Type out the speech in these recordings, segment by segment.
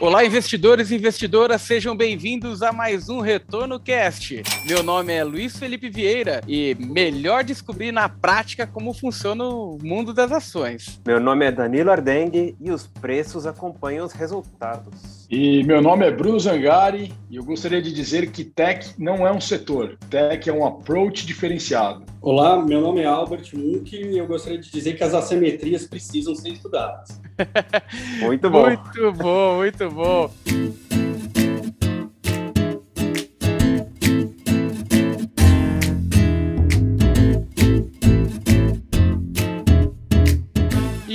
Olá, investidores e investidoras, sejam bem-vindos a mais um Retorno Cast. Meu nome é Luiz Felipe Vieira e melhor descobrir na prática como funciona o mundo das ações. Meu nome é Danilo Ardengue e os preços acompanham os resultados. E meu nome é Bruno Zangari e eu gostaria de dizer que tech não é um setor, tech é um approach diferenciado. Olá, meu nome é Albert Munk e eu gostaria de dizer que as assimetrias precisam ser estudadas. muito bom. Muito bom, muito bom.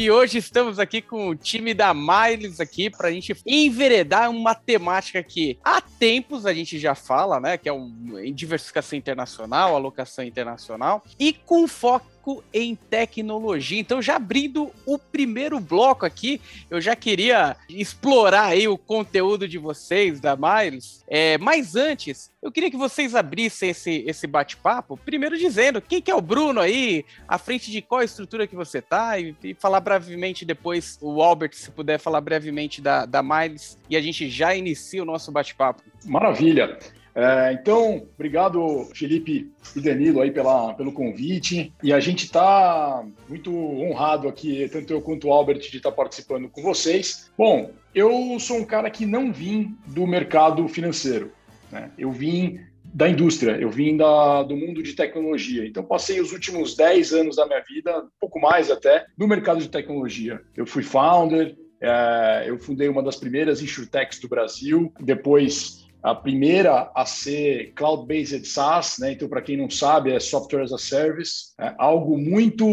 E hoje estamos aqui com o time da Miles aqui para a gente enveredar uma temática que há tempos a gente já fala, né? Que é um, diversificação internacional, alocação internacional, e com foco foco em tecnologia. Então, já abrindo o primeiro bloco aqui, eu já queria explorar aí o conteúdo de vocês, da Miles. É, mas antes, eu queria que vocês abrissem esse, esse bate-papo, primeiro dizendo quem que é o Bruno aí, à frente de qual estrutura que você tá, e, e falar brevemente depois, o Albert, se puder falar brevemente da, da Miles, e a gente já inicia o nosso bate-papo. Maravilha! É, então, obrigado, Felipe e Danilo, aí pela, pelo convite. E a gente está muito honrado aqui, tanto eu quanto o Albert, de estar tá participando com vocês. Bom, eu sou um cara que não vim do mercado financeiro. Né? Eu vim da indústria, eu vim da, do mundo de tecnologia. Então, passei os últimos 10 anos da minha vida, um pouco mais até, no mercado de tecnologia. Eu fui founder, é, eu fundei uma das primeiras insurtechs do Brasil, depois a primeira a ser cloud-based SaaS, né? então para quem não sabe é Software as a Service, é algo muito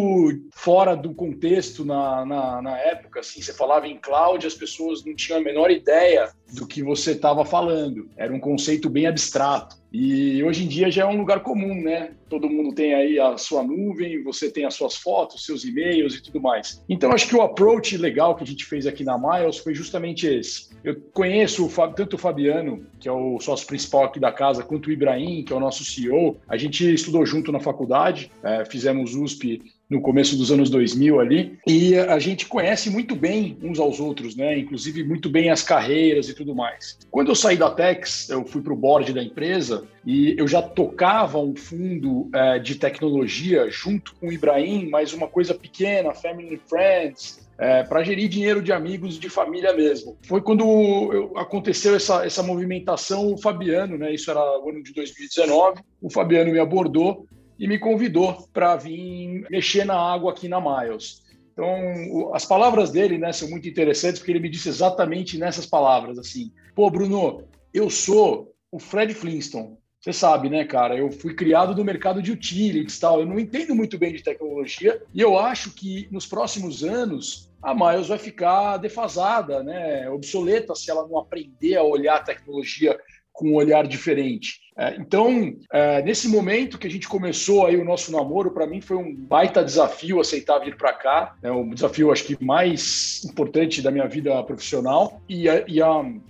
fora do contexto na, na, na, época. Assim, você falava em cloud, as pessoas não tinham a menor ideia do que você estava falando. Era um conceito bem abstrato. E hoje em dia já é um lugar comum, né? Todo mundo tem aí a sua nuvem, você tem as suas fotos, seus e-mails e tudo mais. Então, acho que o approach legal que a gente fez aqui na Miles foi justamente esse. Eu conheço tanto o Fabiano, que é o sócio principal aqui da casa, quanto o Ibrahim, que é o nosso CEO. A gente estudou junto na faculdade, é, fizemos USP no começo dos anos 2000 ali, e a gente conhece muito bem uns aos outros, né? Inclusive muito bem as carreiras e tudo mais. Quando eu saí da Tex, eu fui para o board da empresa e eu já tocava um fundo é, de tecnologia junto com o Ibrahim, mas uma coisa pequena, Family Friends, é, para gerir dinheiro de amigos, de família mesmo. Foi quando eu, aconteceu essa, essa movimentação, o Fabiano, né? Isso era o ano de 2019. O Fabiano me abordou e me convidou para vir mexer na água aqui na Miles. Então, as palavras dele né, são muito interessantes, porque ele me disse exatamente nessas palavras, assim, pô, Bruno, eu sou o Fred Flintstone. Você sabe, né, cara? Eu fui criado no mercado de utilities tal. Eu não entendo muito bem de tecnologia e eu acho que nos próximos anos a Miles vai ficar defasada, né, obsoleta se ela não aprender a olhar a tecnologia com um olhar diferente. É, então, é, nesse momento que a gente começou aí o nosso namoro, para mim foi um baita desafio aceitar vir para cá. É um desafio, acho que mais importante da minha vida profissional. E, e,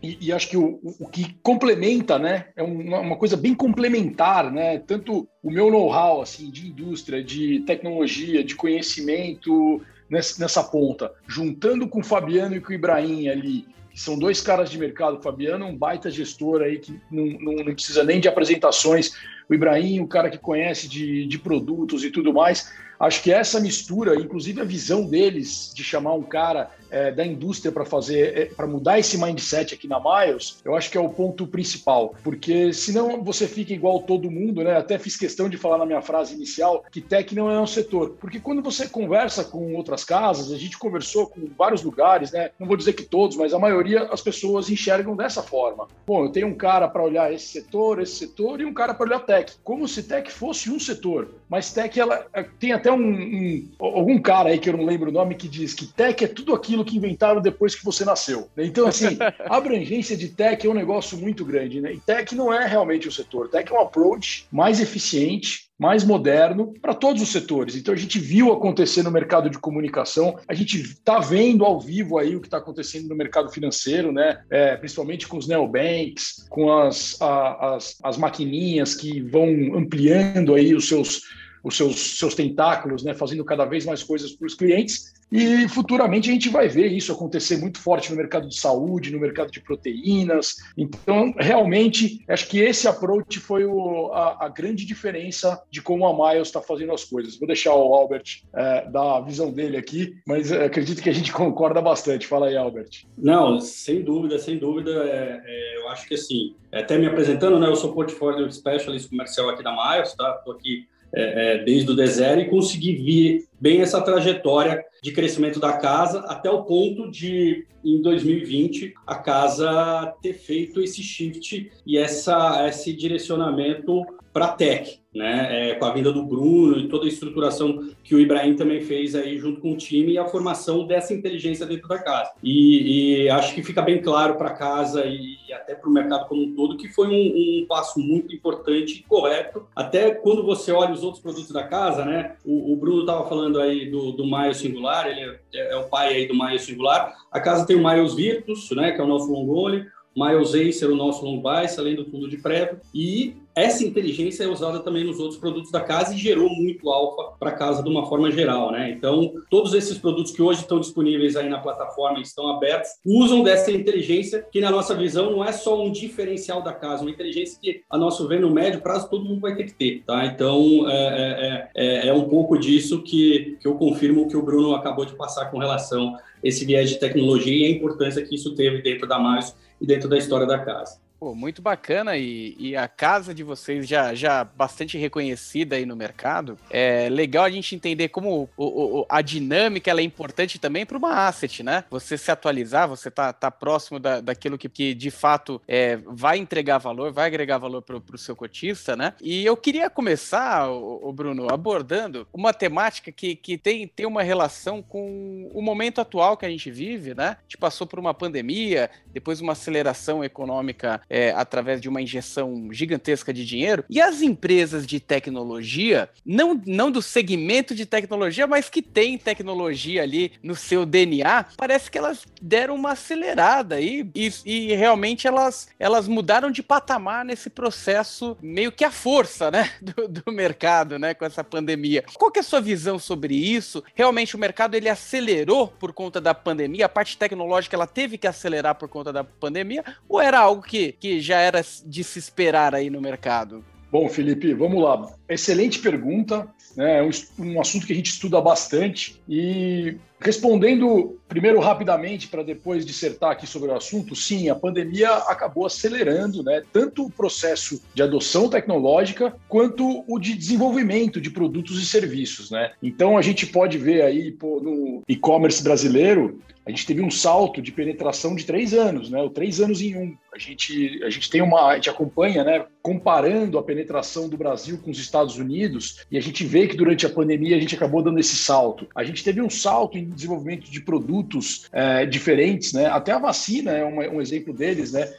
e, e acho que o, o, que complementa, né, é uma, uma coisa bem complementar, né? Tanto o meu know-how assim de indústria, de tecnologia, de conhecimento nessa, ponta, juntando com o Fabiano e com o Ibrahim ali são dois caras de mercado. O Fabiano, um baita gestor aí que não, não, não precisa nem de apresentações. O Ibrahim, o cara que conhece de, de produtos e tudo mais. Acho que essa mistura, inclusive a visão deles de chamar um cara é, da indústria para fazer, é, para mudar esse mindset aqui na Miles, eu acho que é o ponto principal, porque senão você fica igual todo mundo, né? Até fiz questão de falar na minha frase inicial que tech não é um setor, porque quando você conversa com outras casas, a gente conversou com vários lugares, né? Não vou dizer que todos, mas a maioria as pessoas enxergam dessa forma. Bom, eu tenho um cara para olhar esse setor, esse setor e um cara para olhar tech, como se tech fosse um setor, mas tech ela é, tem até um, um, algum cara aí que eu não lembro o nome que diz que tech é tudo aquilo que inventaram depois que você nasceu. Então, assim, a abrangência de tech é um negócio muito grande, né? E tech não é realmente o um setor. Tech é um approach mais eficiente, mais moderno para todos os setores. Então a gente viu acontecer no mercado de comunicação, a gente está vendo ao vivo aí o que está acontecendo no mercado financeiro, né? É, principalmente com os neobanks, com as, a, as, as maquininhas que vão ampliando aí os seus os seus, seus tentáculos, né, fazendo cada vez mais coisas para os clientes. E futuramente a gente vai ver isso acontecer muito forte no mercado de saúde, no mercado de proteínas. Então, realmente, acho que esse approach foi o, a, a, grande diferença de como a Miles está fazendo as coisas. Vou deixar o Albert é, dar a visão dele aqui, mas é, acredito que a gente concorda bastante. Fala aí, Albert. Não, sem dúvida, sem dúvida. É, é, eu acho que assim, até me apresentando, né? Eu sou portfólio specialist comercial aqui da Miles, tá? Estou aqui é, é, desde o D0 e consegui ver bem essa trajetória de crescimento da casa até o ponto de, em 2020, a casa ter feito esse shift e essa, esse direcionamento para tech, né? É, com a vinda do Bruno e toda a estruturação que o Ibrahim também fez aí junto com o time e a formação dessa inteligência dentro da casa. E, e acho que fica bem claro para a casa e até para o mercado como um todo que foi um, um, passo muito importante e correto. Até quando você olha os outros produtos da casa, né? O, o Bruno estava falando aí do, do Maio Singular, ele é, é, o pai aí do Maio Singular. A casa tem o Miles Virtus, né? Que é o nosso longole. Miles Acer, o nosso long bice, além do fundo de prévio. E essa inteligência é usada também nos outros produtos da casa e gerou muito alfa para a casa de uma forma geral, né? Então, todos esses produtos que hoje estão disponíveis aí na plataforma e estão abertos, usam dessa inteligência que, na nossa visão, não é só um diferencial da casa, uma inteligência que, a nosso ver, no médio prazo, todo mundo vai ter que ter, tá? Então, é, é, é, é um pouco disso que, que eu confirmo que o Bruno acabou de passar com relação a esse viés de tecnologia e a importância que isso teve dentro da Mais e dentro da história da casa. Pô, muito bacana e, e, a casa de vocês já, já bastante reconhecida aí no mercado. É legal a gente entender como o, o, a dinâmica ela é importante também para uma asset, né? Você se atualizar, você tá, tá próximo da, daquilo que, que de fato é, vai entregar valor, vai agregar valor para o seu cotista, né? E eu queria começar, o, o, Bruno, abordando uma temática que, que tem, tem uma relação com o momento atual que a gente vive, né? A gente passou por uma pandemia, depois uma aceleração econômica é, através de uma injeção gigantesca de dinheiro. E as empresas de tecnologia, não, não do segmento de tecnologia, mas que tem tecnologia ali no seu DNA, parece que elas deram uma acelerada aí e, e realmente elas, elas mudaram de patamar nesse processo meio que a força, né, do, do mercado, né, com essa pandemia. Qual que é a sua visão sobre isso? Realmente o mercado ele acelerou por conta da pandemia? A parte tecnológica ela teve que acelerar por conta da pandemia? Ou era algo que que já era de se esperar aí no mercado? Bom, Felipe, vamos lá. Excelente pergunta. Né? É um, um assunto que a gente estuda bastante. E respondendo primeiro rapidamente, para depois dissertar aqui sobre o assunto, sim, a pandemia acabou acelerando né, tanto o processo de adoção tecnológica quanto o de desenvolvimento de produtos e serviços. Né? Então, a gente pode ver aí pô, no e-commerce brasileiro a gente teve um salto de penetração de três anos, né? O três anos em um. A gente, a gente tem uma, a gente acompanha, né? Comparando a penetração do Brasil com os Estados Unidos, e a gente vê que durante a pandemia a gente acabou dando esse salto. A gente teve um salto em desenvolvimento de produtos é, diferentes, né? Até a vacina é uma, um exemplo deles, né?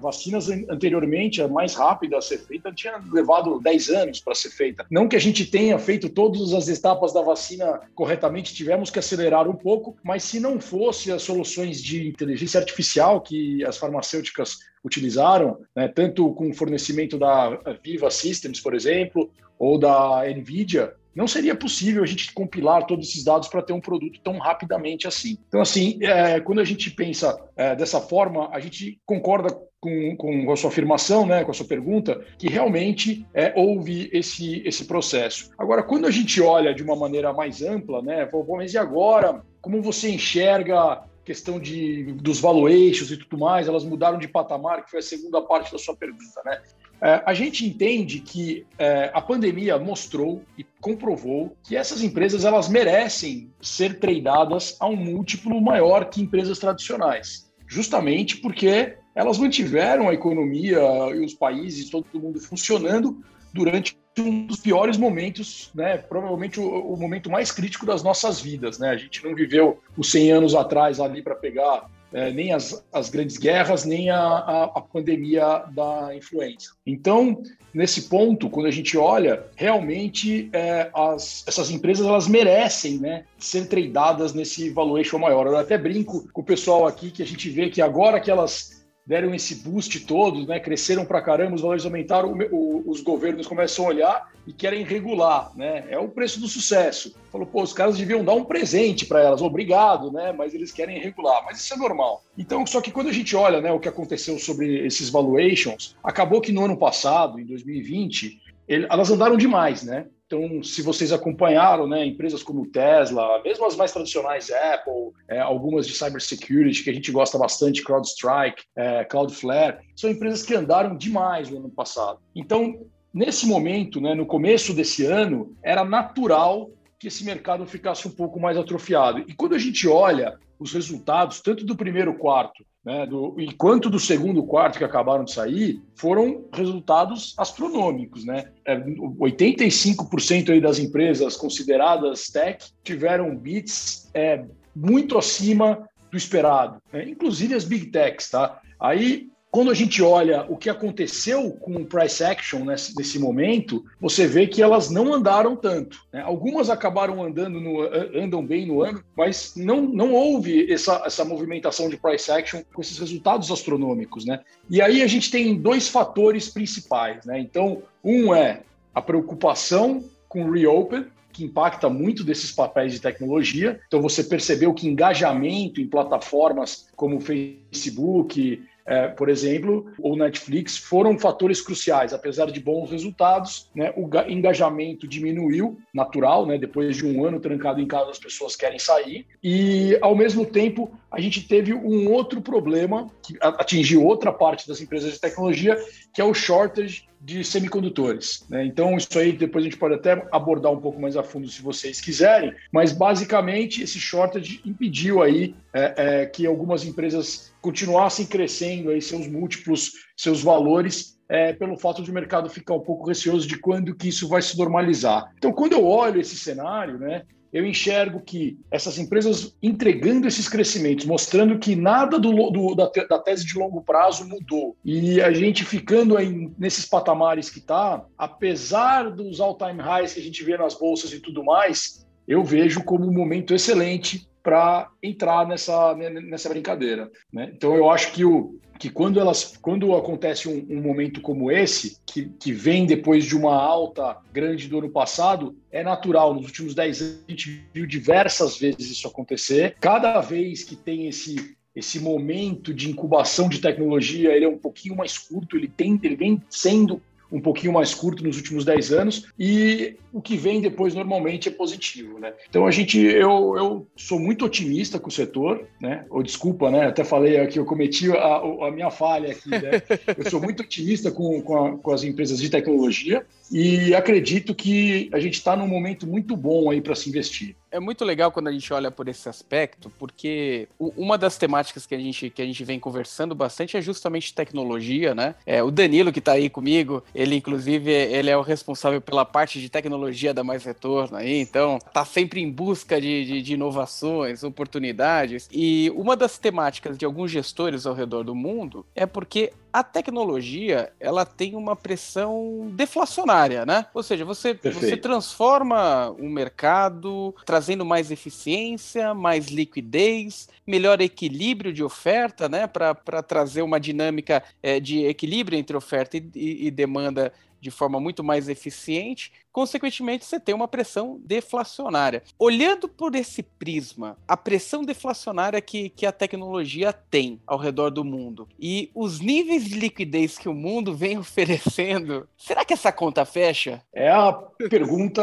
Vacinas anteriormente, a mais rápida a ser feita, tinha levado 10 anos para ser feita. Não que a gente tenha feito todas as etapas da vacina corretamente, tivemos que acelerar um pouco, mas se não fosse as soluções de inteligência artificial que as farmacêuticas utilizaram, né, tanto com o fornecimento da Viva Systems, por exemplo, ou da Nvidia, não seria possível a gente compilar todos esses dados para ter um produto tão rapidamente assim. Então, assim, é, quando a gente pensa é, dessa forma, a gente concorda com, com, a sua afirmação, né, com a sua pergunta, que realmente é, houve esse, esse processo. Agora, quando a gente olha de uma maneira mais ampla, né, vamos e agora, como você enxerga questão de, dos valuations e tudo mais, elas mudaram de patamar, que foi a segunda parte da sua pergunta, né? É, a gente entende que é, a pandemia mostrou e comprovou que essas empresas elas merecem ser tradeadas a um múltiplo maior que empresas tradicionais, justamente porque elas mantiveram a economia e os países, todo mundo funcionando durante um dos piores momentos, né? Provavelmente o, o, momento mais crítico das nossas vidas, né? A gente não viveu os 100 anos atrás ali para pegar é, nem as, as, grandes guerras, nem a, a, a, pandemia da influenza. Então, nesse ponto, quando a gente olha, realmente é, as, essas empresas elas merecem né, ser tradadas nesse valuation maior. Eu até brinco com o pessoal aqui que a gente vê que agora que elas deram esse boost todos, né? Cresceram para caramba, os valores aumentaram, o, os governos começam a olhar e querem regular, né? É o preço do sucesso. Falou, pô, os caras deviam dar um presente para elas, obrigado, né? Mas eles querem regular, mas isso é normal. Então, só que quando a gente olha, né, o que aconteceu sobre esses valuations, acabou que no ano passado, em 2020, ele, elas andaram demais, né? Então, se vocês acompanharam, né, empresas como Tesla, mesmo as mais tradicionais, Apple, é, algumas de cybersecurity que a gente gosta bastante, CrowdStrike, é, Cloudflare, são empresas que andaram demais no ano passado. Então, nesse momento, né, no começo desse ano, era natural que esse mercado ficasse um pouco mais atrofiado. E quando a gente olha os resultados, tanto do primeiro quarto né, do, quanto do segundo quarto que acabaram de sair, foram resultados astronômicos. Né? É, 85% aí das empresas consideradas tech tiveram bits é, muito acima do esperado, né? inclusive as big techs. Tá? Aí quando a gente olha o que aconteceu com o price action nesse, nesse momento, você vê que elas não andaram tanto. Né? Algumas acabaram andando no, andam bem no ano, mas não, não houve essa, essa movimentação de price action com esses resultados astronômicos. Né? E aí a gente tem dois fatores principais. Né? Então, um é a preocupação com o reopen, que impacta muito desses papéis de tecnologia. Então, você percebeu que engajamento em plataformas como Facebook, é, por exemplo, ou Netflix, foram fatores cruciais. Apesar de bons resultados, né, o engajamento diminuiu, natural, né, depois de um ano trancado em casa, as pessoas querem sair. E, ao mesmo tempo, a gente teve um outro problema que atingiu outra parte das empresas de tecnologia, que é o shortage de semicondutores. Né? Então, isso aí depois a gente pode até abordar um pouco mais a fundo se vocês quiserem, mas basicamente esse shortage impediu aí é, é, que algumas empresas continuassem crescendo aí seus múltiplos, seus valores, é, pelo fato de o mercado ficar um pouco receoso de quando que isso vai se normalizar. Então, quando eu olho esse cenário, né, eu enxergo que essas empresas entregando esses crescimentos, mostrando que nada do, do, da, da, tese de longo prazo mudou, e a gente ficando aí nesses patamares que está, apesar dos all-time highs que a gente vê nas bolsas e tudo mais, eu vejo como um momento excelente para entrar nessa, nessa brincadeira. Né? Então eu acho que o, que quando elas quando acontece um, um, momento como esse, que, que vem depois de uma alta grande do ano passado, é natural. Nos últimos 10 anos, a gente viu diversas vezes isso acontecer. Cada vez que tem esse esse momento de incubação de tecnologia, ele é um pouquinho mais curto, ele, tem, ele vem sendo um pouquinho mais curto nos últimos 10 anos e o que vem depois normalmente é positivo, né? Então a gente, eu, eu sou muito otimista com o setor, né? Ou desculpa, né? Até falei aqui, eu cometi a, a minha falha aqui, né? Eu sou muito otimista com, com, a, com as empresas de tecnologia e acredito que a gente está num momento muito bom aí para se investir. É muito legal quando a gente olha por esse aspecto, porque uma das temáticas que a gente, que a gente vem conversando bastante é justamente tecnologia, né? É, o Danilo, que está aí comigo, ele inclusive ele é o responsável pela parte de tecnologia da Mais Retorno aí, então tá sempre em busca de, de, de inovações, oportunidades. E uma das temáticas de alguns gestores ao redor do mundo é porque a tecnologia ela tem uma pressão deflacionária, né? Ou seja, você, você transforma o mercado trazendo mais eficiência, mais liquidez, melhor equilíbrio de oferta, né? Para trazer uma dinâmica é, de equilíbrio entre oferta e, e, e demanda de forma muito mais eficiente, consequentemente você tem uma pressão deflacionária. Olhando por esse prisma, a pressão deflacionária que, que a tecnologia tem ao redor do mundo e os níveis de liquidez que o mundo vem oferecendo, será que essa conta fecha? É a pergunta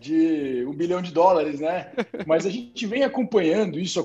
de um bilhão de dólares, né? Mas a gente vem acompanhando isso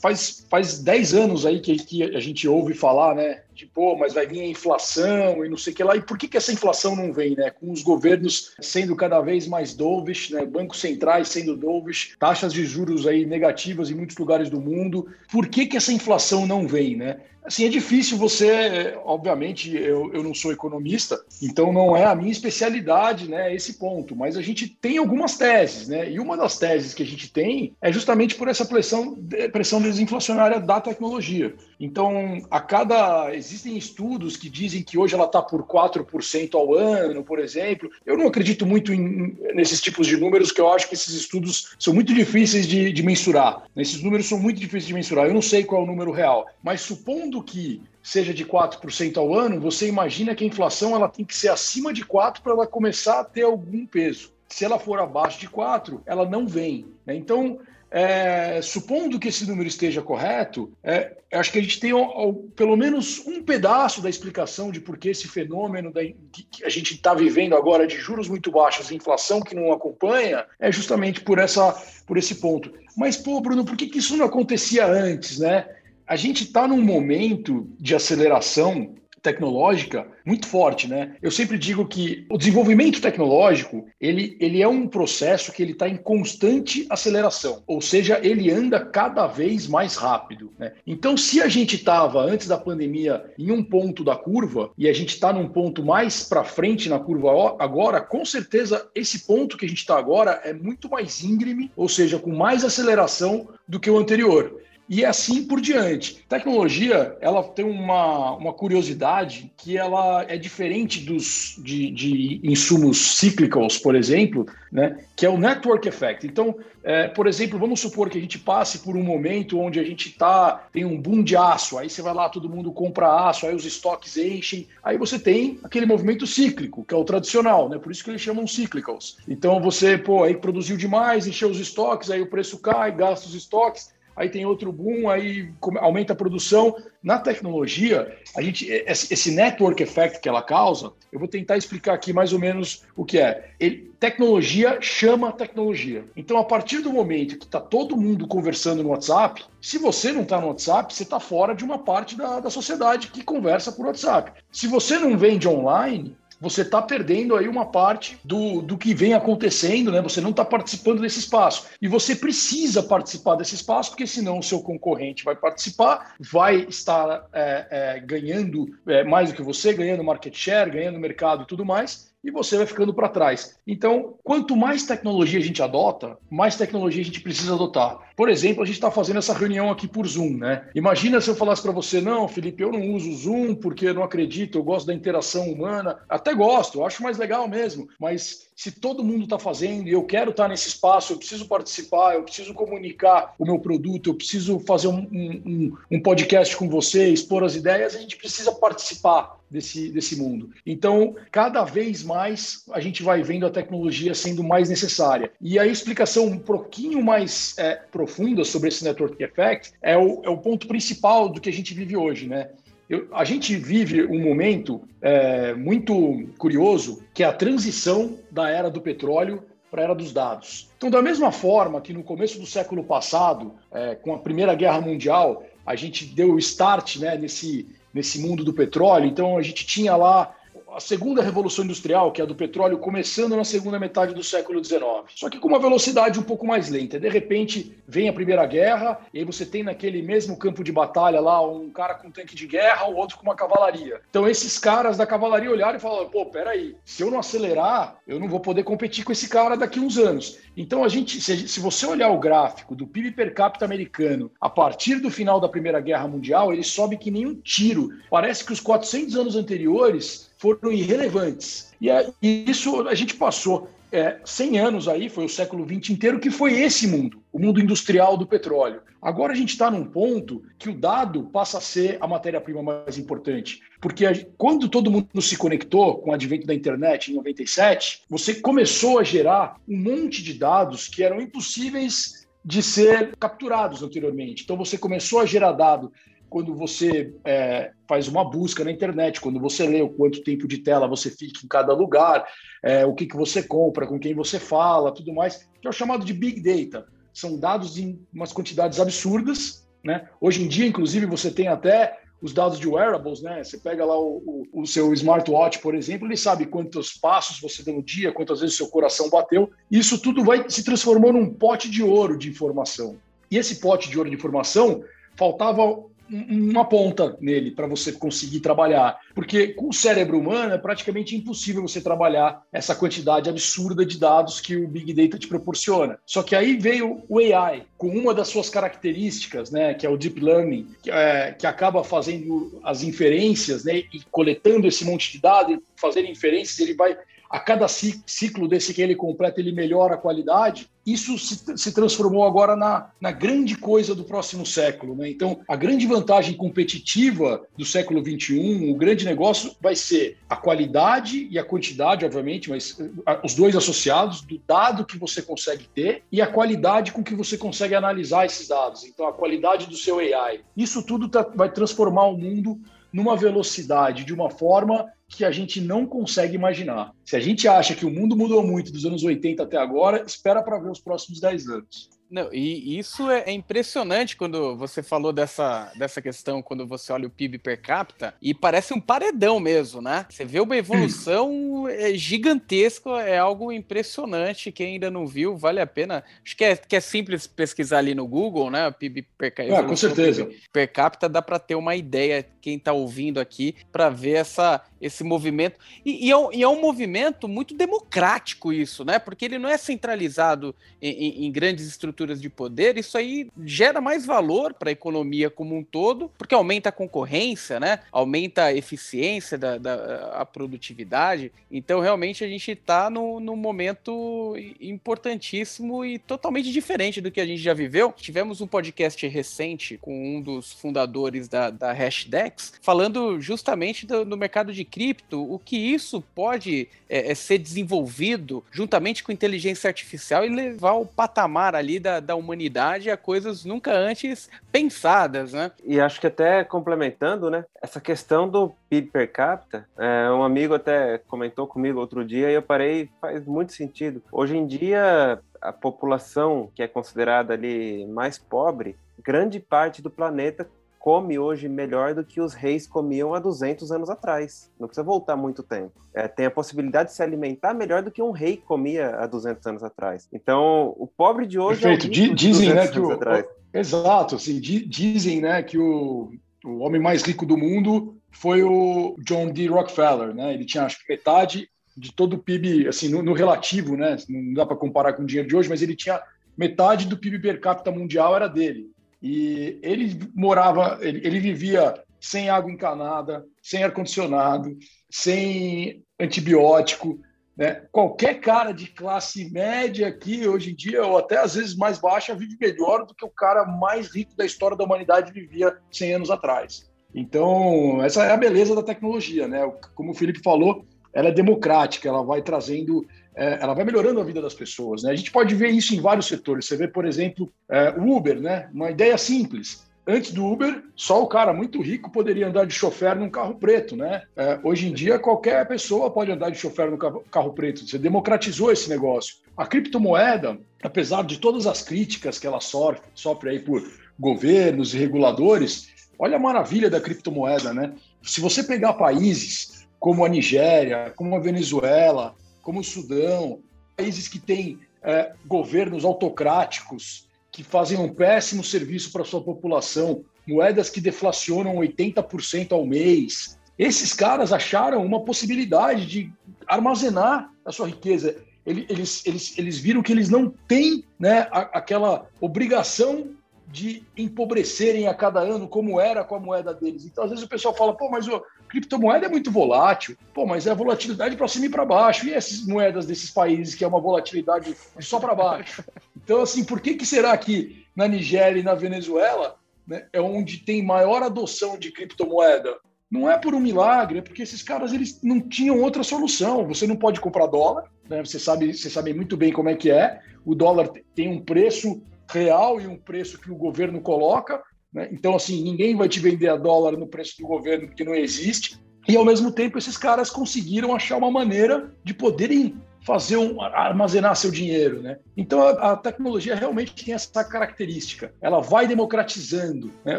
faz, faz 10 anos aí que, que a gente ouve falar, né? De, pô, mas vai vir a inflação e não sei o que lá. E por que, que essa inflação não vem, né? Com os governos sendo cada vez mais dovish, né? bancos centrais sendo dovish, taxas de juros aí negativas em muitos lugares do mundo. Por que, que essa inflação não vem? Né? Assim, é difícil você, obviamente, eu, eu não sou economista, então não é a minha especialidade, né, esse ponto, mas a gente tem algumas teses, né, e uma das teses que a gente tem é justamente por essa pressão, pressão desinflacionária da tecnologia. Então, a cada, existem estudos que dizem que hoje ela está por 4% ao ano, por exemplo, eu não acredito muito em, nesses tipos de números, que eu acho que esses estudos são muito difíceis de, de mensurar, esses números são muito difíceis de mensurar, eu não sei qual é o número real, mas supondo supondo que seja de 4% ao ano, você imagina que a inflação ela tem que ser acima de 4 para ela começar a ter algum peso. Se ela for abaixo de 4, ela não vem. Né? Então, é, supondo que esse número esteja correto, é, acho que a gente tem ó, ó, pelo menos um pedaço da explicação de por que esse fenômeno da, que a gente está vivendo agora de juros muito baixos e inflação que não acompanha é justamente por, essa, por esse ponto. Mas, pô, Bruno, por que, que isso não acontecia antes, né? A gente está num momento de aceleração tecnológica muito forte, né? Eu sempre digo que o desenvolvimento tecnológico ele, ele é um processo que ele está em constante aceleração, ou seja, ele anda cada vez mais rápido. Né? Então, se a gente estava antes da pandemia em um ponto da curva e a gente está num ponto mais para frente na curva agora, com certeza esse ponto que a gente está agora é muito mais íngreme, ou seja, com mais aceleração do que o anterior e assim por diante. Tecnologia, ela tem uma, uma curiosidade que ela é diferente dos de, de insumos cíclicos, por exemplo, né, que é o network effect. Então, é, por exemplo, vamos supor que a gente passe por um momento onde a gente tá tem um boom de aço, aí você vai lá, todo mundo compra aço, aí os estoques enchem, aí você tem aquele movimento cíclico, que é o tradicional, né? Por isso que eles chamam cyclicals. Então você, pô, aí produziu demais, encheu os estoques, aí o preço cai, gasta os estoques, aí tem outro boom, aí aumenta a produção. Na tecnologia, a gente esse network effect que ela causa, eu vou tentar explicar aqui mais ou menos o que é. Ele, tecnologia chama tecnologia. Então, a partir do momento que está todo mundo conversando no WhatsApp, se você não está no WhatsApp, você está fora de uma parte da, da sociedade que conversa por WhatsApp. Se você não vende online, você está perdendo aí uma parte do, do que vem acontecendo, né? Você não está participando desse espaço. E você precisa participar desse espaço, porque senão o seu concorrente vai participar, vai estar é, é, ganhando é, mais do que você, ganhando market share, ganhando mercado e tudo mais, e você vai ficando para trás. Então, quanto mais tecnologia a gente adota, mais tecnologia a gente precisa adotar. Por exemplo, a gente está fazendo essa reunião aqui por Zoom, né? Imagina se eu falasse para você, não, Felipe, eu não uso Zoom porque eu não acredito, eu gosto da interação humana. Até gosto, acho mais legal mesmo, mas se todo mundo está fazendo e eu quero estar tá nesse espaço, eu preciso participar, eu preciso comunicar o meu produto, eu preciso fazer um, um, um podcast com você, expor as ideias, a gente precisa participar desse, desse mundo. Então, cada vez mais a gente vai vendo a tecnologia sendo mais necessária. E a explicação um pouquinho mais é, profunda sobre esse network effect é o, é o ponto principal do que a gente vive hoje, né? Eu, a gente vive um momento é, muito curioso, que é a transição da era do petróleo para a era dos dados. Então, da mesma forma que no começo do século passado, é, com a Primeira Guerra Mundial, a gente deu o start né, nesse, nesse mundo do petróleo. Então a gente tinha lá a segunda revolução industrial, que é a do petróleo, começando na segunda metade do século XIX. Só que com uma velocidade um pouco mais lenta. De repente vem a Primeira Guerra, e aí você tem naquele mesmo campo de batalha lá um cara com um tanque de guerra, o outro com uma cavalaria. Então esses caras da cavalaria olharam e falaram: pô, peraí, se eu não acelerar, eu não vou poder competir com esse cara daqui uns anos. Então a gente, se, você olhar o gráfico do PIB per capita americano a partir do final da Primeira Guerra Mundial, ele sobe que nem um tiro. Parece que os 400 anos anteriores foram irrelevantes. E isso a gente passou é, 100 anos aí, foi o século XX inteiro, que foi esse mundo, o mundo industrial do petróleo. Agora a gente está num ponto que o dado passa a ser a matéria-prima mais importante. Porque a, quando todo mundo se conectou com o advento da internet em 97, você começou a gerar um monte de dados que eram impossíveis de ser capturados anteriormente. Então você começou a gerar dado quando você é, faz uma busca na internet, quando você lê o quanto tempo de tela você fica em cada lugar, é, o que, que você compra, com quem você fala, tudo mais, que é o chamado de Big Data. São dados em umas quantidades absurdas. Né? Hoje em dia, inclusive, você tem até os dados de wearables, né? Você pega lá o, o, o, seu smartwatch, por exemplo, ele sabe quantos passos você deu no dia, quantas vezes seu coração bateu. Isso tudo vai se transformando num pote de ouro de informação. E esse pote de ouro de informação faltava uma ponta nele para você conseguir trabalhar. Porque com o cérebro humano é praticamente impossível você trabalhar essa quantidade absurda de dados que o Big Data te proporciona. Só que aí veio o AI, com uma das suas características, né, que é o Deep Learning, que, é, que acaba fazendo as inferências né, e coletando esse monte de dados, fazendo inferências, ele vai a cada ciclo desse que ele completa, ele melhora a qualidade, isso se, se transformou agora na, na, grande coisa do próximo século. Né? Então, a grande vantagem competitiva do século XXI, o grande negócio vai ser a qualidade e a quantidade, obviamente, mas os dois associados do dado que você consegue ter e a qualidade com que você consegue analisar esses dados. Então, a qualidade do seu AI. Isso tudo tá, vai transformar o mundo numa velocidade, de uma forma que a gente não consegue imaginar. Se a gente acha que o mundo mudou muito dos anos 80 até agora, espera para ver os próximos 10 anos. Não, e isso é, é, impressionante quando você falou dessa, dessa questão, quando você olha o PIB per capita, e parece um paredão mesmo, né? Você vê uma evolução é, gigantesca, é algo impressionante. Quem ainda não viu, vale a pena. Acho que é, que é simples pesquisar ali no Google, né? O PIB per capita. Ah, com certeza. Per capita dá para ter uma ideia, quem está ouvindo aqui, para ver essa, esse movimento. E, e, é um, e, é um, movimento muito democrático, isso, né? Porque ele não é centralizado em, em, em grandes estruturas de poder. Isso aí gera mais valor para a economia como um todo, porque aumenta a concorrência, né? Aumenta a eficiência da, da a produtividade. Então, realmente, a gente está num no, momento importantíssimo e totalmente diferente do que a gente já viveu. Tivemos um podcast recente com um dos fundadores da, da Hashdex, falando justamente do, do mercado de cripto, o que isso pode é, é, ser desenvolvido juntamente com inteligência artificial e levar o patamar ali da, da humanidade a coisas nunca antes pensadas, né? E acho que até complementando, né, essa questão do PIB per capita, é, um amigo até comentou comigo outro dia e eu parei, faz muito sentido. Hoje em dia, a população que é considerada ali mais pobre, grande parte do planeta come hoje melhor do que os reis comiam há 200 anos atrás. Não precisa voltar muito tempo. É, tem a possibilidade de se alimentar melhor do que um rei comia há 200 anos atrás. Então, o pobre de hoje Perfeito. é o dizem, né, que o, o, exato, assim, dizem, né, que o, o homem mais rico do mundo foi o John D. Rockefeller, né? Ele tinha acho que metade de todo o PIB, assim, no, no relativo, né? Não dá para comparar com o dinheiro de hoje, mas ele tinha metade do PIB per capita mundial era dele. E ele morava, ele, ele vivia sem água encanada, sem ar-condicionado, sem antibiótico. Né? Qualquer cara de classe média aqui, hoje em dia, ou até às vezes mais baixa, vive melhor do que o cara mais rico da história da humanidade vivia 100 anos atrás. Então, essa é a beleza da tecnologia. Né? Como o Felipe falou, ela é democrática, ela vai trazendo ela vai melhorando a vida das pessoas. Né? A gente pode ver isso em vários setores. Você vê, por exemplo, é, o Uber, né? uma ideia simples. Antes do Uber, só o cara muito rico poderia andar de chofer num carro preto, né? É, hoje em dia, qualquer pessoa pode andar de chofer no carro preto. Você democratizou esse negócio. A criptomoeda, apesar de todas as críticas que ela sofre, sofre aí por governos e reguladores, olha a maravilha da criptomoeda, né? Se você pegar países como a Nigéria, como a Venezuela, como o Sudão, países que têm é, governos autocráticos que fazem um péssimo serviço para sua população, moedas que deflacionam 80% ao mês. Esses caras acharam uma possibilidade de armazenar a sua riqueza. Eles, eles, eles viram que eles não têm né, aquela obrigação de empobrecerem a cada ano como era com a moeda deles. Então, às vezes o pessoal fala, pô, mas o criptomoeda é muito volátil. Pô, mas é volatilidade para cima e para baixo. E essas moedas desses países que é uma volatilidade só para baixo? Então, assim, por que, que será que na Nigéria e na Venezuela né, é onde tem maior adoção de criptomoeda? Não é por um milagre, é porque esses caras eles não tinham outra solução. Você não pode comprar dólar, né? você sabe, você sabe muito bem como é que é. O dólar tem um preço real e um preço que o governo coloca. Né? Então, assim, ninguém vai te vender a dólar no preço do governo porque não existe. E, ao mesmo tempo, esses caras conseguiram achar uma maneira de poderem fazer um, armazenar seu dinheiro, né? Então a, a, tecnologia realmente tem essa característica. Ela vai democratizando. Né?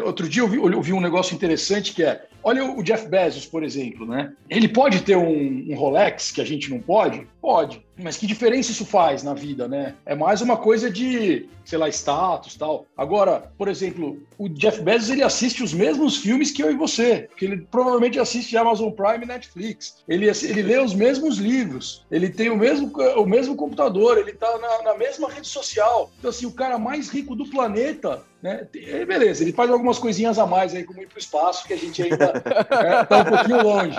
Outro dia eu vi, eu vi, um negócio interessante que é, olha o Jeff Bezos, por exemplo, né? Ele pode ter um, um Rolex que a gente não pode, Pode. Mas que diferença isso faz na vida, né? É mais uma coisa de, sei lá, status tal. Agora, por exemplo, o Jeff Bezos ele assiste os mesmos filmes que eu e você, porque ele provavelmente assiste Amazon Prime e Netflix. Ele, ele lê os mesmos livros, ele tem o mesmo, o mesmo computador, ele tá na, na mesma rede social. Então, assim, o cara mais rico do planeta né? E beleza, ele faz algumas coisinhas a mais aí, como ir para o espaço, que a gente ainda está é, um pouquinho longe.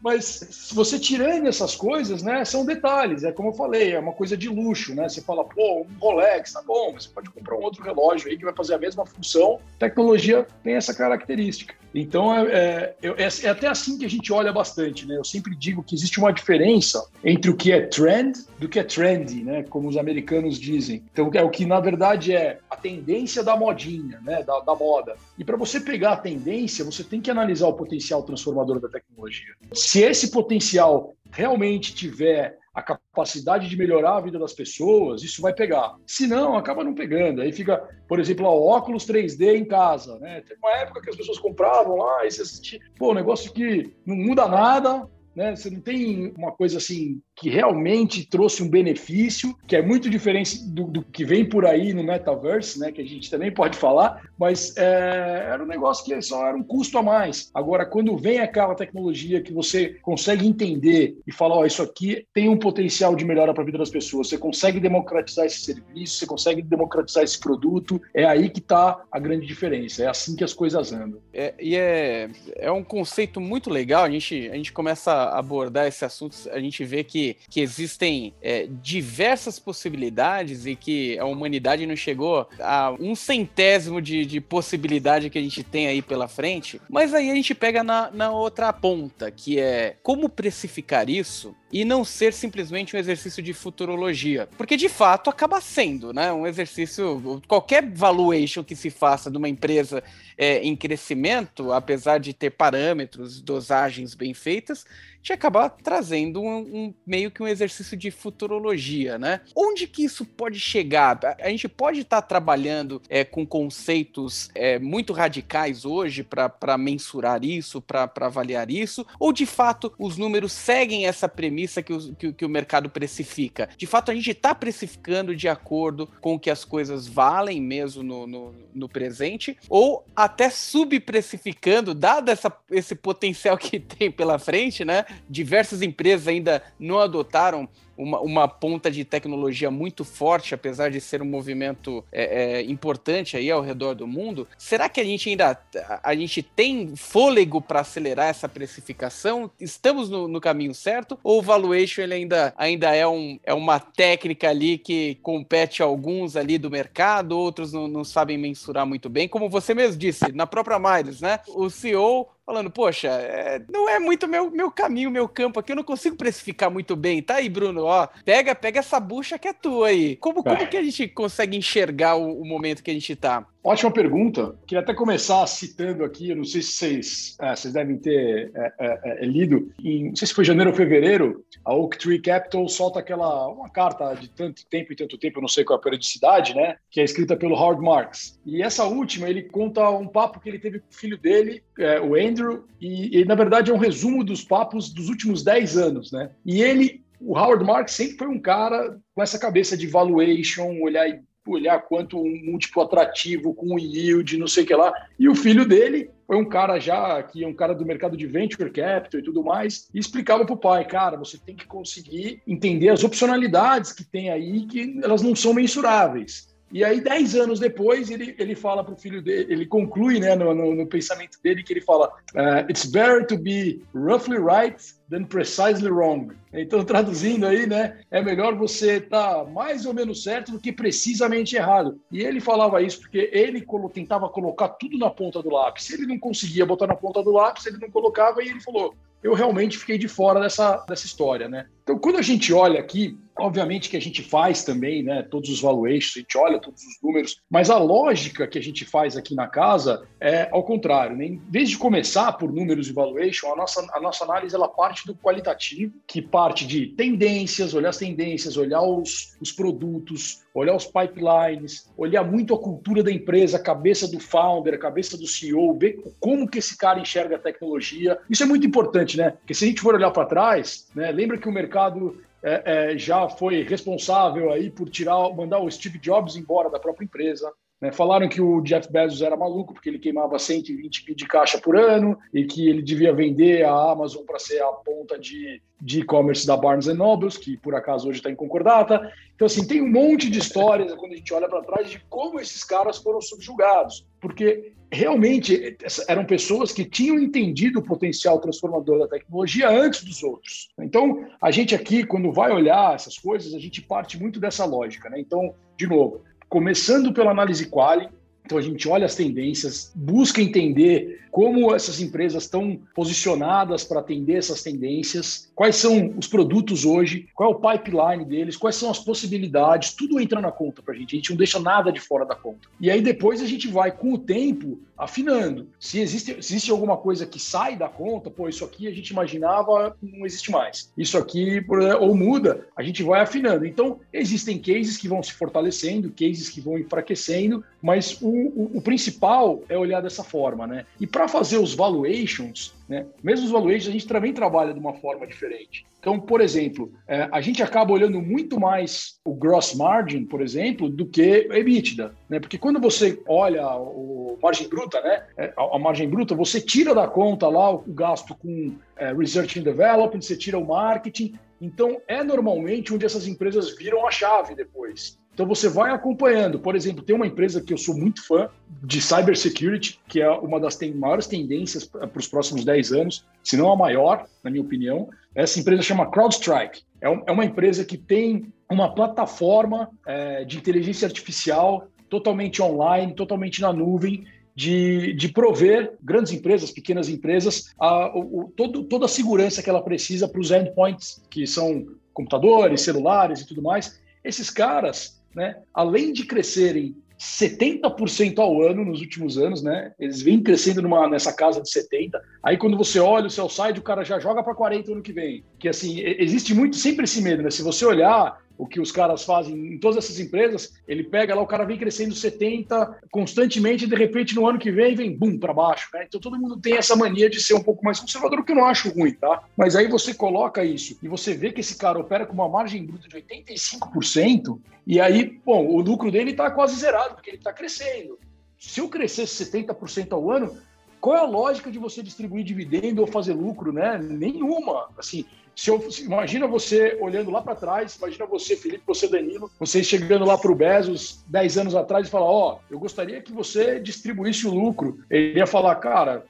Mas você tirando essas coisas, né, são detalhes. É como eu falei, é uma coisa de luxo, né? Você fala, pô, um Rolex, tá bom, você pode comprar um outro relógio aí que vai fazer a mesma função. Tecnologia tem essa característica. Então é, é, é, é até assim que a gente olha bastante, né? Eu sempre digo que existe uma diferença entre o que é trend do que é trendy, né? Como os americanos dizem. Então é o que na verdade é a tendência da modinha, né? Da, da moda. E para você pegar a tendência, você tem que analisar o potencial transformador da tecnologia. Se esse potencial realmente tiver a capacidade de melhorar a vida das pessoas, isso vai pegar. Se não, acaba não pegando. Aí fica, por exemplo, óculos 3D em casa, né? Tem uma época que as pessoas compravam lá e você assistia, pô, negócio que não muda nada, né? Você não tem uma coisa assim que realmente trouxe um benefício, que é muito diferente do, do, que vem por aí no metaverse, né, que a gente também pode falar, mas é, era um negócio que só era um custo a mais. Agora, quando vem aquela tecnologia que você consegue entender e falar, ó, oh, isso aqui tem um potencial de melhora para a vida das pessoas, você consegue democratizar esse serviço, você consegue democratizar esse produto, é aí que está a grande diferença, é assim que as coisas andam. É, e é, é um conceito muito legal, a gente, a gente começa a abordar esse assunto, a gente vê que que, existem é, diversas possibilidades e que a humanidade não chegou a um centésimo de, de possibilidade que a gente tem aí pela frente. Mas aí a gente pega na, na outra ponta, que é como precificar isso e não ser simplesmente um exercício de futurologia. Porque de fato acaba sendo, né? Um exercício. Qualquer valuation que se faça de uma empresa é, em crescimento, apesar de ter parâmetros, dosagens bem feitas, te acabar trazendo um, um, meio que um exercício de futurologia, né? Onde que isso pode chegar? A gente pode estar tá trabalhando é, com conceitos é, muito radicais hoje para mensurar isso, para avaliar isso, ou de fato os números seguem essa premissa que, o, que, que o mercado precifica? De fato, a gente está precificando de acordo com o que as coisas valem mesmo no, no, no presente, ou até subprecificando, dado essa, esse potencial que tem pela frente, né? diversas empresas ainda não adotaram uma, uma ponta de tecnologia muito forte, apesar de ser um movimento é, é, importante aí ao redor do mundo. Será que a gente ainda a, gente tem fôlego para acelerar essa precificação? Estamos no, no, caminho certo? Ou o valuation ele ainda, ainda é, um, é uma técnica ali que compete a alguns ali do mercado, outros não, não sabem mensurar muito bem? Como você mesmo disse, na própria Miles, né? O CEO falando, poxa, é, não é muito meu, meu caminho, meu campo aqui, eu não consigo precificar muito bem. Tá aí, Bruno, ó, pega, pega essa bucha que é tua aí. Como, como que a gente consegue enxergar o, o momento que a gente tá? Ótima pergunta. Queria até começar citando aqui, eu não sei se vocês, é, vocês devem ter é, é, é, lido, em, não sei se foi janeiro ou fevereiro, a Oak Tree Capital solta aquela uma carta de tanto tempo e tanto tempo, eu não sei qual é a periodicidade, né? Que é escrita pelo Howard Marks. E essa última, ele conta um papo que ele teve com o filho dele, é, o Andrew, e, e na verdade é um resumo dos papos dos últimos 10 anos, né? E ele o Howard Marks sempre foi um cara com essa cabeça de valuation, olhar olhar quanto um múltiplo atrativo com yield, não sei o que lá. E o filho dele foi um cara já que é um cara do mercado de venture capital e tudo mais, e explicava para o pai, cara, você tem que conseguir entender as opcionalidades que tem aí, que elas não são mensuráveis. E aí, dez anos depois, ele, ele fala para o filho dele, ele conclui né, no, no, no, pensamento dele que ele fala: uh, It's better to be roughly right than precisely wrong. Então, traduzindo aí, né, é melhor você estar tá mais ou menos certo do que precisamente errado. E ele falava isso porque ele tentava colocar tudo na ponta do lápis. Se ele não conseguia botar na ponta do lápis, ele não colocava e ele falou: eu realmente fiquei de fora dessa, dessa história, né? Então, quando a gente olha aqui, obviamente que a gente faz também, né, todos os valuations, a gente olha todos os números, mas a lógica que a gente faz aqui na casa é ao contrário, né? Em vez de começar por números e valuation, a nossa, a nossa análise ela parte do qualitativo, que parte de tendências, olhar as tendências, olhar os, os produtos, olhar os pipelines, olhar muito a cultura da empresa, a cabeça do founder, a cabeça do CEO, ver como que esse cara enxerga a tecnologia. Isso é muito importante, né? Porque se a gente for olhar para trás, né, lembra que o mercado mercado é, é, já foi responsável aí por tirar, mandar o Steve Jobs embora da própria empresa. Né? Falaram que o Jeff Bezos era maluco porque ele queimava 120 mil de caixa por ano e que ele devia vender a Amazon para ser a ponta de e-commerce da Barnes Nobles, que por acaso hoje está em concordata. Então, assim, tem um monte de histórias quando a gente olha para trás de como esses caras foram subjugados, porque realmente eram pessoas que tinham entendido o potencial transformador da tecnologia antes dos outros. Então, a gente aqui, quando vai olhar essas coisas, a gente parte muito dessa lógica. Né? Então, de novo, começando pela análise quali. Então a gente olha as tendências, busca entender como essas empresas estão posicionadas para atender essas tendências, quais são os produtos hoje, qual é o pipeline deles, quais são as possibilidades, tudo entra na conta para a gente, a gente não deixa nada de fora da conta. E aí depois a gente vai, com o tempo, afinando. Se existe, existe alguma coisa que sai da conta, pô, isso aqui a gente imaginava não existe mais. Isso aqui, ou muda, a gente vai afinando. Então, existem cases que vão se fortalecendo, cases que vão enfraquecendo, mas o, o, principal é olhar dessa forma, né? E para fazer os valuations, né, mesmo os valuations, a gente também trabalha de uma forma diferente. Então, por exemplo, é, a gente acaba olhando muito mais o gross margin, por exemplo, do que a EBITDA, né? Porque quando você olha o margem bruta, né, é, a, a margem bruta, você tira da conta lá o, o gasto com é, research and development, você tira o marketing. Então, é normalmente onde essas empresas viram a chave depois. Então você vai acompanhando. Por exemplo, tem uma empresa que eu sou muito fã de cybersecurity, que é uma das tem, maiores tendências para os próximos 10 anos, se não a maior, na minha opinião. Essa empresa chama CrowdStrike. É, um, é uma empresa que tem uma plataforma é, de inteligência artificial totalmente online, totalmente na nuvem, de, de, prover grandes empresas, pequenas empresas, a, o, todo, toda a segurança que ela precisa para os endpoints, que são computadores, celulares e tudo mais. Esses caras né, além de crescerem 70% ao ano nos últimos anos, né? Eles vêm crescendo numa, nessa casa de 70. Aí quando você olha o seu site, o cara já joga para 40 ano que vem. Que assim, existe muito sempre esse medo, né? Se você olhar o que os caras fazem em todas essas empresas, ele pega lá, o cara vem crescendo 70 constantemente e de repente no ano que vem vem bum para baixo, né? Então todo mundo tem essa mania de ser um pouco mais conservador, o que eu não acho ruim, tá? Mas aí você coloca isso e você vê que esse cara opera com uma margem bruta de 85%, e aí, bom, o lucro dele está quase zerado, porque ele está crescendo. Se eu crescesse 70% ao ano, qual é a lógica de você distribuir dividendo ou fazer lucro, né? Nenhuma. Assim, se eu, imagina você olhando lá para trás, imagina você, Felipe, você, Danilo, vocês chegando lá para o Bezos 10 anos atrás e falar: Ó, oh, eu gostaria que você distribuísse o lucro. Ele ia falar: Cara,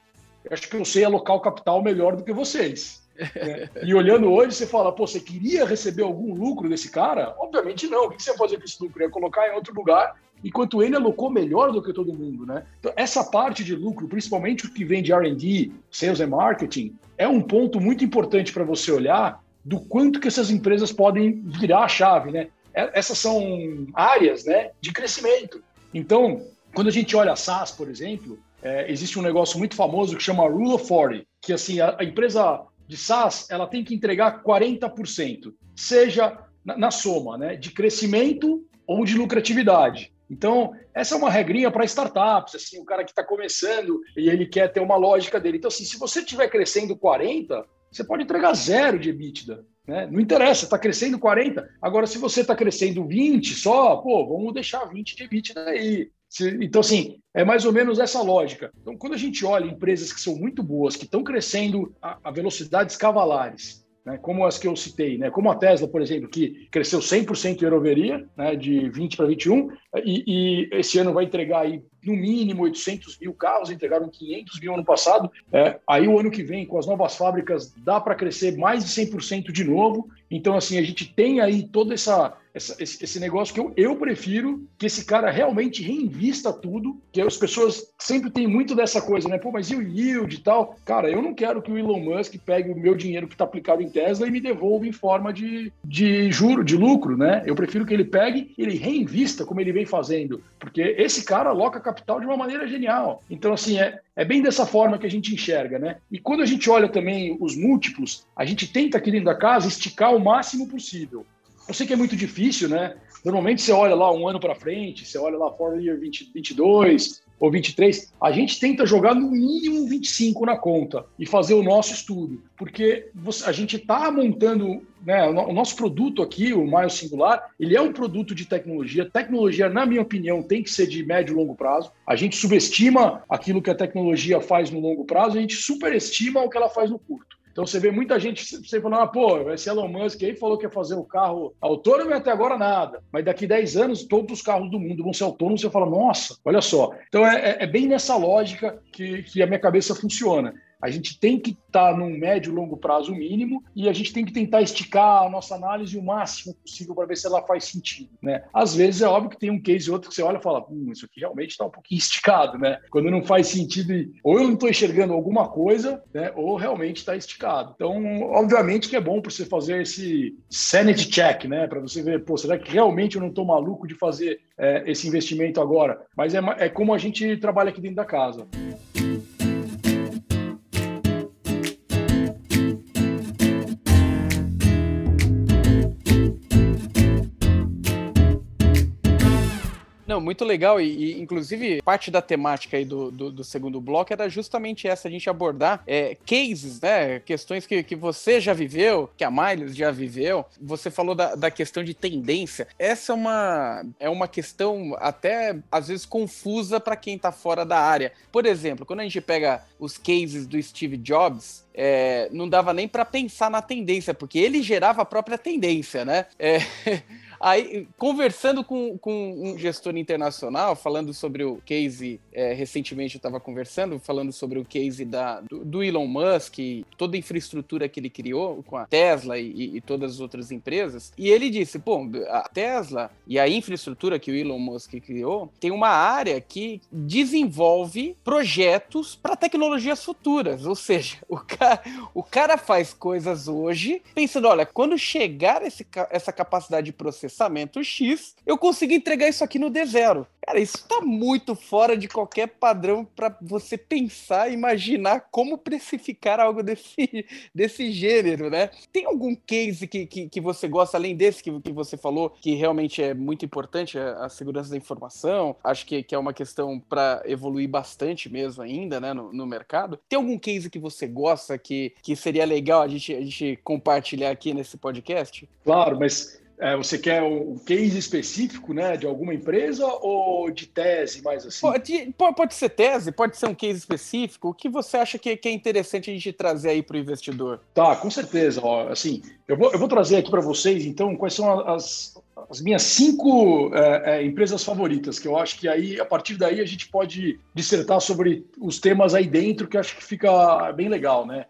acho que eu sei alocar o capital melhor do que vocês. É. E olhando hoje, você fala, pô, você queria receber algum lucro desse cara? Obviamente não. O que você ia fazer com esse lucro? Ia colocar em outro lugar, enquanto ele alocou melhor do que todo mundo, né? Então, essa parte de lucro, principalmente o que vem de R&D, Sales and Marketing, é um ponto muito importante para você olhar do quanto que essas empresas podem virar a chave, né? É, essas são áreas, né, de crescimento. Então, quando a gente olha a SaaS, por exemplo, é, existe um negócio muito famoso que chama Rule of 40, que assim, a, a empresa de SaaS, ela tem que entregar 40%, seja na, na soma, né, de crescimento ou de lucratividade. Então, essa é uma regrinha para startups, assim, o cara que está começando e ele quer ter uma lógica dele. Então, assim, se você estiver crescendo 40, você pode entregar zero de EBITDA. Né? Não interessa, está crescendo 40. Agora, se você está crescendo 20 só, pô, vamos deixar 20 de EBITDA aí. Então, assim, é mais ou menos essa lógica. Então, quando a gente olha empresas que são muito boas, que estão crescendo a, velocidades cavalares, né, como as que eu citei, né, como a Tesla, por exemplo, que cresceu 100% em year né, de 20 para 21, e, e, esse ano vai entregar aí no mínimo 800 mil carros, entregaram 500 mil ano passado. É, aí o ano que vem, com as novas fábricas, dá para crescer mais de 100% de novo. Então, assim, a gente tem aí toda essa essa, esse, esse, negócio que eu, eu prefiro que esse cara realmente reinvista tudo, que as pessoas sempre têm muito dessa coisa, né? Pô, mas e o yield e tal? Cara, eu não quero que o Elon Musk pegue o meu dinheiro que está aplicado em Tesla e me devolva em forma de, de juro, de lucro, né? Eu prefiro que ele pegue ele reinvista como ele vem fazendo, porque esse cara aloca capital de uma maneira genial. Então, assim, é, é bem dessa forma que a gente enxerga, né? E quando a gente olha também os múltiplos, a gente tenta aqui dentro da casa esticar o máximo possível. Eu sei que é muito difícil, né? Normalmente você olha lá um ano para frente, você olha lá for year 20, 22, ou 23, a gente tenta jogar no mínimo 25 na conta e fazer o nosso estudo, porque a gente está montando né, o nosso produto aqui, o Maio Singular, ele é um produto de tecnologia. Tecnologia, na minha opinião, tem que ser de médio e longo prazo. A gente subestima aquilo que a tecnologia faz no longo prazo, a gente superestima o que ela faz no curto. Então você vê muita gente você falando, ah, pô, esse Elon Musk aí falou que ia fazer o carro autônomo e até agora nada. Mas daqui 10 anos, todos os carros do mundo vão ser autônomos, você fala, nossa, olha só. Então é, é bem nessa lógica que, que a minha cabeça funciona. A gente tem que estar tá num médio e longo prazo mínimo e a gente tem que tentar esticar a nossa análise o máximo possível para ver se ela faz sentido. Né? Às vezes é óbvio que tem um case ou outro que você olha e fala, hum, isso aqui realmente está um pouquinho esticado, né? Quando não faz sentido, ou eu não estou enxergando alguma coisa, né? ou realmente está esticado. Então, obviamente que é bom para você fazer esse sanity check, né? Para você ver, pô, será que realmente eu não estou maluco de fazer é, esse investimento agora? Mas é, é como a gente trabalha aqui dentro da casa. Não, muito legal. E, e, inclusive, parte da temática aí do, do, do, segundo bloco era justamente essa, a gente abordar é, cases, né? Questões que, que você já viveu, que a Miles já viveu. Você falou da, da questão de tendência. Essa é uma, é uma questão até, às vezes, confusa para quem tá fora da área. Por exemplo, quando a gente pega os cases do Steve Jobs, é, não dava nem para pensar na tendência, porque ele gerava a própria tendência, né? É, Aí, conversando com, com um gestor internacional, falando sobre o case, é, recentemente eu estava conversando, falando sobre o case da, do, do, Elon Musk, toda a infraestrutura que ele criou com a Tesla e, e, todas as outras empresas. E ele disse: pô, a Tesla e a infraestrutura que o Elon Musk criou tem uma área que desenvolve projetos para tecnologias futuras. Ou seja, o cara, o cara faz coisas hoje pensando: olha, quando chegar esse, essa capacidade de processamento, processamento X, eu consigo entregar isso aqui no D0. Cara, isso tá muito fora de qualquer padrão para você pensar, imaginar como precificar algo desse, desse gênero, né? Tem algum case que, que, que você gosta, além desse que, que você falou, que realmente é muito importante, a, a segurança da informação? Acho que, que é uma questão para evoluir bastante mesmo ainda, né, no, no mercado. Tem algum case que você gosta que, que seria legal a gente, a gente compartilhar aqui nesse podcast? Claro, mas é, você quer um case específico né, de alguma empresa ou de tese, mais assim? Pode, pode ser tese, pode ser um case específico. O que você acha que, que é interessante a gente trazer aí para o investidor? Tá, com certeza. Ó, assim, eu vou, eu vou trazer aqui para vocês, então, quais são as, as minhas cinco é, é, empresas favoritas, que eu acho que aí, a partir daí, a gente pode dissertar sobre os temas aí dentro, que eu acho que fica bem legal, né?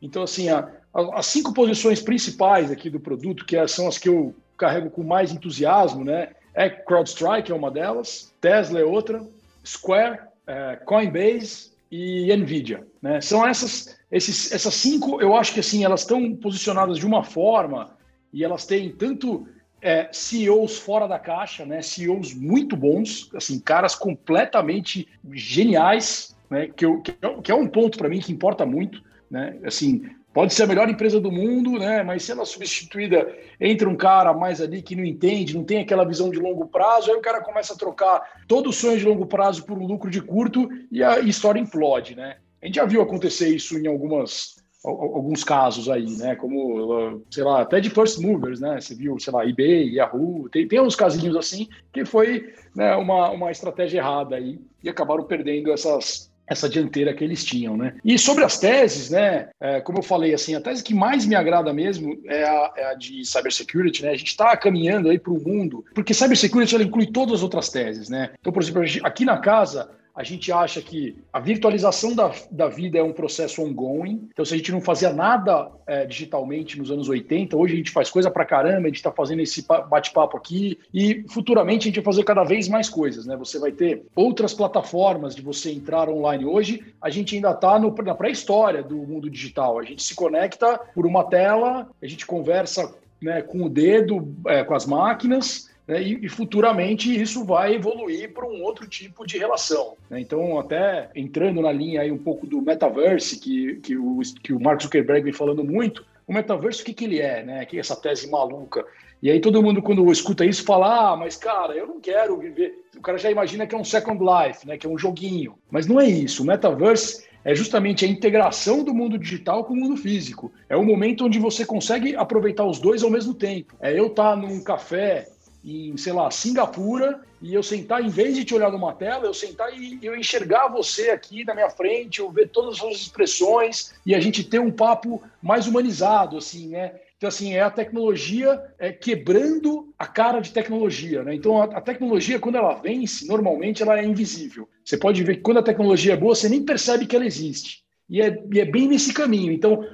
Então, assim, a, as cinco posições principais aqui do produto, que são as que eu carrego com mais entusiasmo, né? É CrowdStrike é uma delas, Tesla é outra, Square, é, Coinbase e Nvidia, né? São essas, esses, essas cinco, eu acho que assim elas estão posicionadas de uma forma e elas têm tanto é, CEOs fora da caixa, né? CEOs muito bons, assim caras completamente geniais, né? Que, eu, que é um ponto para mim que importa muito, né? Assim Pode ser a melhor empresa do mundo, né? Mas se ela substituída entre um cara mais ali que não entende, não tem aquela visão de longo prazo, aí o cara começa a trocar todo o sonho de longo prazo por um lucro de curto e a história implode, né? A gente já viu acontecer isso em algumas alguns casos aí, né? Como, sei lá, até de first movers, né? Você viu, sei lá, eBay, Yahoo, tem, tem uns casinhos assim que foi né, uma, uma estratégia errada aí e acabaram perdendo essas essa dianteira que eles tinham, né? E sobre as teses, né? É, como eu falei, assim, a tese que mais me agrada mesmo é a, é a de cybersecurity, né? A gente está caminhando aí para o mundo, porque cybersecurity ela inclui todas as outras teses, né? Então, por exemplo, aqui na casa a gente acha que a virtualização da, da vida é um processo ongoing. Então, se a gente não fazia nada é, digitalmente nos anos 80, hoje a gente faz coisa pra caramba, a gente está fazendo esse bate-papo aqui e futuramente a gente vai fazer cada vez mais coisas, né? Você vai ter outras plataformas de você entrar online. Hoje a gente ainda está na pré-história do mundo digital. A gente se conecta por uma tela, a gente conversa né, com o dedo, é, com as máquinas, né, e, e, futuramente isso vai evoluir para um outro tipo de relação. Né? Então, até entrando na linha aí um pouco do metaverse, que, que, o, que o Mark Zuckerberg vem falando muito, o metaverso, o que, que ele é, né? Que essa tese maluca. E aí todo mundo, quando escuta isso, fala: ah, mas cara, eu não quero viver. O cara já imagina que é um Second Life, né? Que é um joguinho. Mas não é isso. O metaverse é justamente a integração do mundo digital com o mundo físico. É o momento onde você consegue aproveitar os dois ao mesmo tempo. É eu estar tá num café em, sei lá, Singapura, e eu sentar, em vez de te olhar numa tela, eu sentar e eu enxergar você aqui na minha frente, eu ver todas as suas expressões e a gente ter um papo mais humanizado, assim, né? Então, assim, é a tecnologia é, quebrando a cara de tecnologia, né? Então, a, a, tecnologia, quando ela vence, normalmente ela é invisível. Você pode ver que quando a tecnologia é boa, você nem percebe que ela existe. E é, e é bem nesse caminho. Então,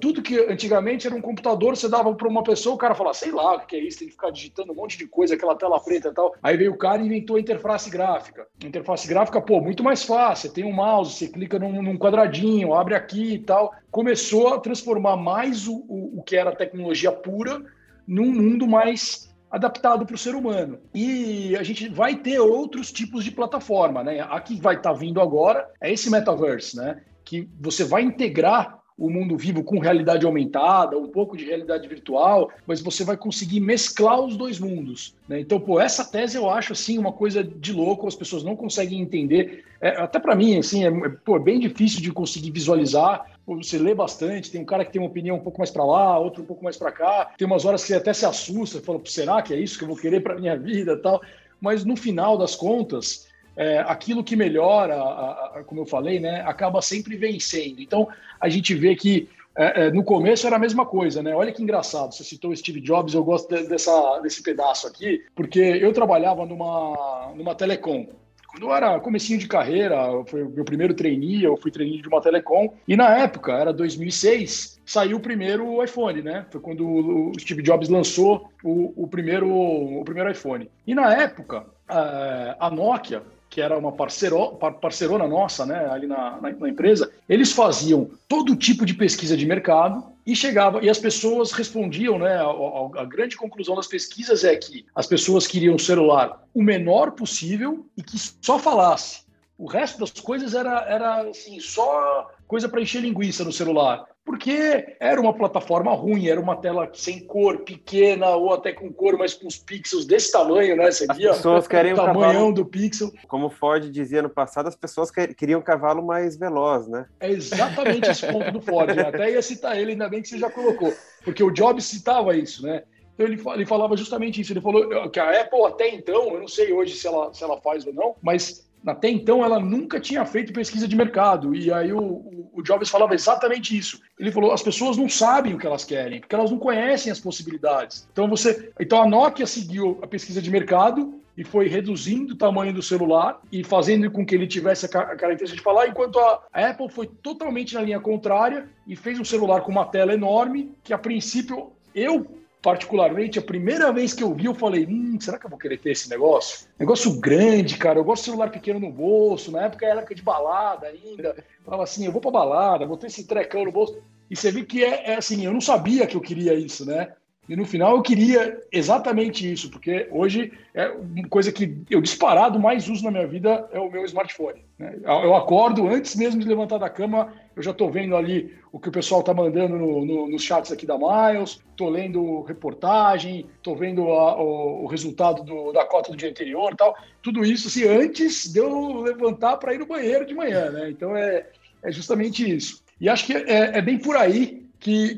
tudo que antigamente era um computador, você dava para uma pessoa, o cara falava, sei lá o que é isso, tem que ficar digitando um monte de coisa, aquela tela preta e tal. Aí veio o cara e inventou a interface gráfica. Interface gráfica, pô, muito mais fácil. Você tem um mouse, você clica num, num quadradinho, abre aqui e tal. Começou a transformar mais o, o, o que era tecnologia pura num mundo mais adaptado para o ser humano. E a gente vai ter outros tipos de plataforma, né? A que vai estar tá vindo agora é esse metaverse, né? Que você vai integrar o mundo vivo com realidade aumentada, um pouco de realidade virtual, mas você vai conseguir mesclar os dois mundos. Né? Então, pô, essa tese eu acho assim uma coisa de louco, as pessoas não conseguem entender. É, até para mim, assim, é, é pô, bem difícil de conseguir visualizar. Pô, você lê bastante, tem um cara que tem uma opinião um pouco mais para lá, outro um pouco mais para cá. Tem umas horas que até se assusta, fala, será que é isso que eu vou querer para minha vida, tal. Mas no final das contas, é, aquilo que melhora, a, a, como eu falei, né, acaba sempre vencendo. Então, a gente vê que é, é, no começo era a mesma coisa, né? Olha que engraçado, você citou o Steve Jobs, eu gosto de, dessa, desse pedaço aqui, porque eu trabalhava numa, numa telecom. Quando eu era comecinho de carreira, foi o meu primeiro trainee, eu fui trainee de uma telecom, e na época, era 2006, saiu o primeiro iPhone, né? Foi quando o Steve Jobs lançou o, o primeiro, o primeiro iPhone. E na época, é, a Nokia que era uma parceiro, parceirona nossa né, ali na, na, na, empresa, eles faziam todo tipo de pesquisa de mercado e chegava e as pessoas respondiam, né? A, a, grande conclusão das pesquisas é que as pessoas queriam um celular o menor possível e que só falasse. O resto das coisas era, era assim, só coisa para encher linguiça no celular porque era uma plataforma ruim, era uma tela sem cor, pequena, ou até com cor, mas com os pixels desse tamanho, né? Você as via pessoas querem o tamanhão do pixel. Como Ford dizia no passado, as pessoas queriam um cavalo mais veloz, né? É exatamente esse ponto do Ford. Né? Até ia citar ele, ainda bem que você já colocou, porque o Jobs citava isso, né? Então ele, ele falava justamente isso. Ele falou que a Apple até então, eu não sei hoje se ela, se ela faz ou não, mas até então, ela nunca tinha feito pesquisa de mercado. E aí o, o, o, Jobs falava exatamente isso. Ele falou: as pessoas não sabem o que elas querem, porque elas não conhecem as possibilidades. Então você. Então a Nokia seguiu a pesquisa de mercado e foi reduzindo o tamanho do celular e fazendo com que ele tivesse a característica de falar, enquanto a Apple foi totalmente na linha contrária e fez um celular com uma tela enorme, que a princípio eu particularmente, a primeira vez que eu vi, eu falei: hum, será que eu vou querer ter esse negócio? Negócio grande, cara. Eu gosto de celular pequeno no bolso. Na época era época de balada ainda. Eu falava assim: eu vou pra balada, vou ter esse trecão no bolso. E você vê que é, é assim: eu não sabia que eu queria isso, né? E no final eu queria exatamente isso, porque hoje é uma coisa que eu disparado mais uso na minha vida é o meu smartphone. Né? Eu acordo, antes mesmo de levantar da cama, eu já estou vendo ali o que o pessoal está mandando no, no, nos chats aqui da Miles, estou lendo reportagem, estou vendo a, o, o, resultado do, da cota do dia anterior tal. Tudo isso assim, antes de eu levantar para ir no banheiro de manhã. Né? Então é, é justamente isso. E acho que é, é bem por aí que,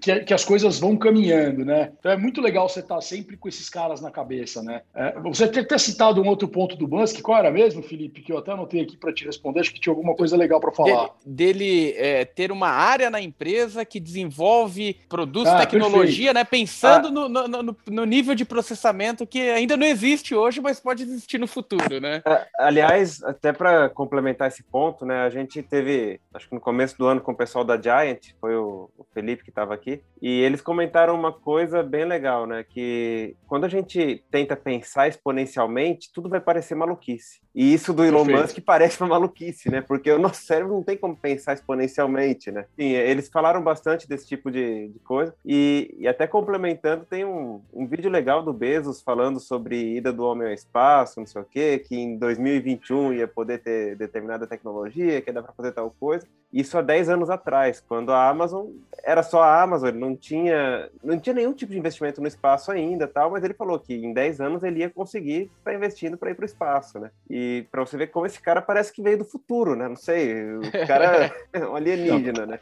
que, que, as coisas vão caminhando, né? Então é muito legal você estar sempre com esses caras na cabeça, né? É, você ter, ter citado um outro ponto do Musk, qual era mesmo, Felipe? Que eu até anotei aqui para te responder, acho que tinha alguma coisa legal para falar. Dele, dele é, ter uma área na empresa que desenvolve produtos, ah, tecnologia, perfeito. né? Pensando ah. no, no, no, nível de processamento que ainda não existe hoje, mas pode existir no futuro, né? É, aliás, até para complementar esse ponto, né? A gente teve, acho que no começo do ano, com o pessoal da Giant, foi o o Felipe que estava aqui, e eles comentaram uma coisa bem legal, né? Que quando a gente tenta pensar exponencialmente, tudo vai parecer maluquice. E isso do Elon Perfeito. Musk parece uma maluquice, né? Porque o nosso cérebro não tem como pensar exponencialmente, né? Sim, eles falaram bastante desse tipo de, de coisa, e, e, até complementando, tem um, um vídeo legal do Bezos falando sobre ida do homem ao espaço, não sei o quê, que em 2021 ia poder ter determinada tecnologia, que dar para fazer tal coisa. Isso há 10 anos atrás, quando a Amazon era só a Amazon, ele não tinha, não tinha nenhum tipo de investimento no espaço ainda, tal, mas ele falou que em 10 anos ele ia conseguir estar tá investindo para ir para o espaço, né? E para você ver como esse cara parece que veio do futuro, né? Não sei, o cara é um alienígena, né?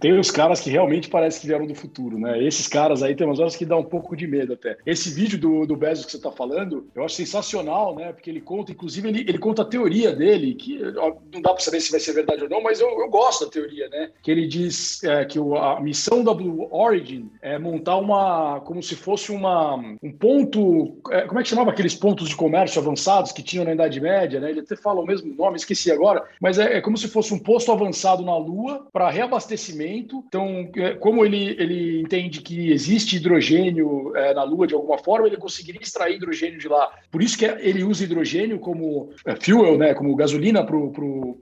Tem os caras que realmente parece que vieram do futuro, né? Esses caras aí tem umas horas que dá um pouco de medo até. Esse vídeo do, do Bezos que você está falando, eu acho sensacional, né? Porque ele conta, inclusive, ele, ele conta a teoria dele, que ó, não dá para saber se vai ser verdade ou não, mas eu, eu gosto da teoria, né? Que ele diz é, que o, a missão da Blue Origin é montar uma, como se fosse uma, um ponto, é, como é que chamava aqueles pontos de comércio avançados que tinham na Idade Média, né? Ele até fala o mesmo nome, esqueci agora, mas é, é como se fosse um posto avançado na Lua para reabastecimento. Então, é, como ele, ele entende que existe hidrogênio é, na Lua de alguma forma, ele conseguiria extrair hidrogênio de lá. Por isso que ele usa hidrogênio como é, fuel, né? Como gasolina para o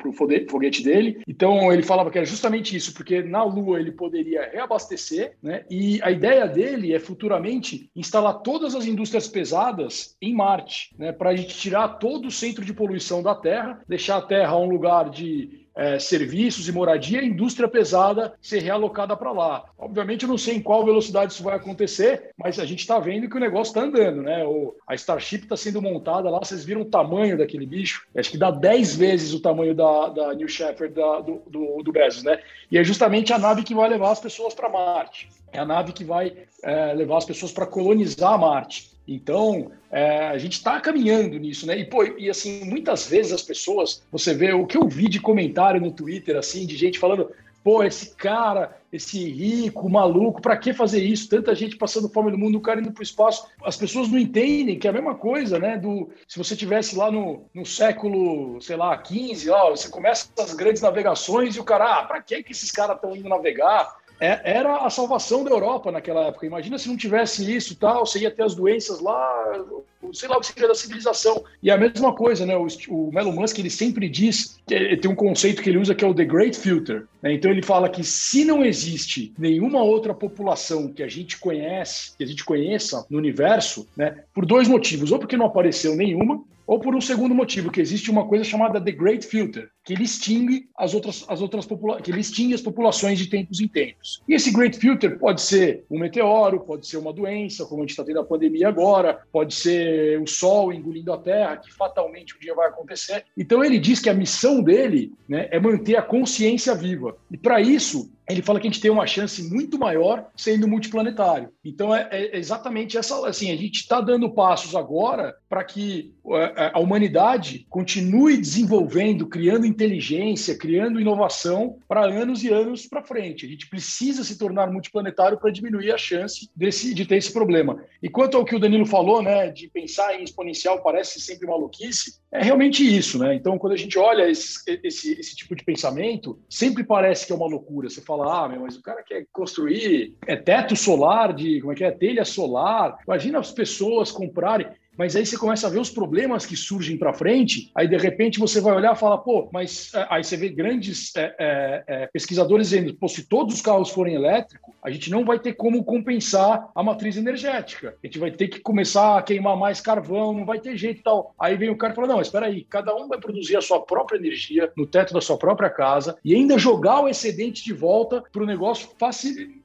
foguete dele. Então, ele falava que era justamente isso, porque na Lua ele poderia reabastecer, né? E a ideia dele é futuramente instalar todas as indústrias pesadas em Marte, né? Para a gente tirar todo o centro de poluição da Terra, deixar a Terra um lugar de é, serviços e moradia, indústria pesada ser realocada para lá. Obviamente, eu não sei em qual velocidade isso vai acontecer, mas a gente está vendo que o negócio está andando, né? O, a Starship está sendo montada lá, vocês viram o tamanho daquele bicho? Acho que dá 10 vezes o tamanho da, da New Shepard da, do, do, do Bezos, né? E é justamente a nave que vai levar as pessoas para Marte. É a nave que vai é, levar as pessoas para colonizar Marte. Então, é, a gente está caminhando nisso, né? E, pô, e assim, muitas vezes as pessoas, você vê o que eu vi de comentário no Twitter, assim, de gente falando, pô, esse cara, esse rico, maluco, para que fazer isso? Tanta gente passando fome no mundo, o cara indo para o espaço. As pessoas não entendem que é a mesma coisa, né? Do, se você tivesse lá no, no século, sei lá, 15, ó, você começa as grandes navegações e o cara, ah, para que, que esses caras estão indo navegar? É, era a salvação da Europa naquela época. Imagina se não tivesse isso tal, você ia ter as doenças lá, sei lá o que seria da civilização. E a mesma coisa, né? O, o Elon Musk ele sempre diz tem um conceito que ele usa que é o The Great Filter. Né? Então ele fala que se não existe nenhuma outra população que a gente conhece, que a gente conheça no universo, né? Por dois motivos, ou porque não apareceu nenhuma, ou por um segundo motivo, que existe uma coisa chamada The Great Filter, que ele extingue as outras, as outras que ele extingue as populações de tempos em tempos. E esse Great Filter pode ser um meteoro, pode ser uma doença, como a gente está tendo a pandemia agora, pode ser o Sol engolindo a Terra, que fatalmente um dia vai acontecer. Então ele diz que a missão dele né, é manter a consciência viva. E para isso, ele fala que a gente tem uma chance muito maior sendo multiplanetário. Então é, é exatamente essa, assim, a gente está dando passos agora para que é, é, a humanidade continue desenvolvendo, criando inteligência, criando inovação para anos e anos para frente. A gente precisa se tornar multiplanetário para diminuir a chance desse, de ter esse problema. E quanto ao que o Danilo falou, né, de pensar em exponencial parece sempre maluquice, é realmente isso, né? Então, quando a gente olha esse, esse, esse tipo de pensamento, sempre parece que é uma loucura. Você fala, ah, meu, mas o cara quer construir é teto solar de, como é que é, telha solar. Imagina as pessoas comprarem. Mas aí você começa a ver os problemas que surgem para frente, aí de repente você vai olhar e fala, pô, mas é, aí você vê grandes é, é, é, pesquisadores dizendo, pô, se todos os carros forem elétricos, a gente não vai ter como compensar a matriz energética. A gente vai ter que começar a queimar mais carvão, não vai ter jeito e tal. Aí vem o cara e fala, não, espera aí, cada um vai produzir a sua própria energia no teto da sua própria casa e ainda jogar o excedente de volta para o negócio,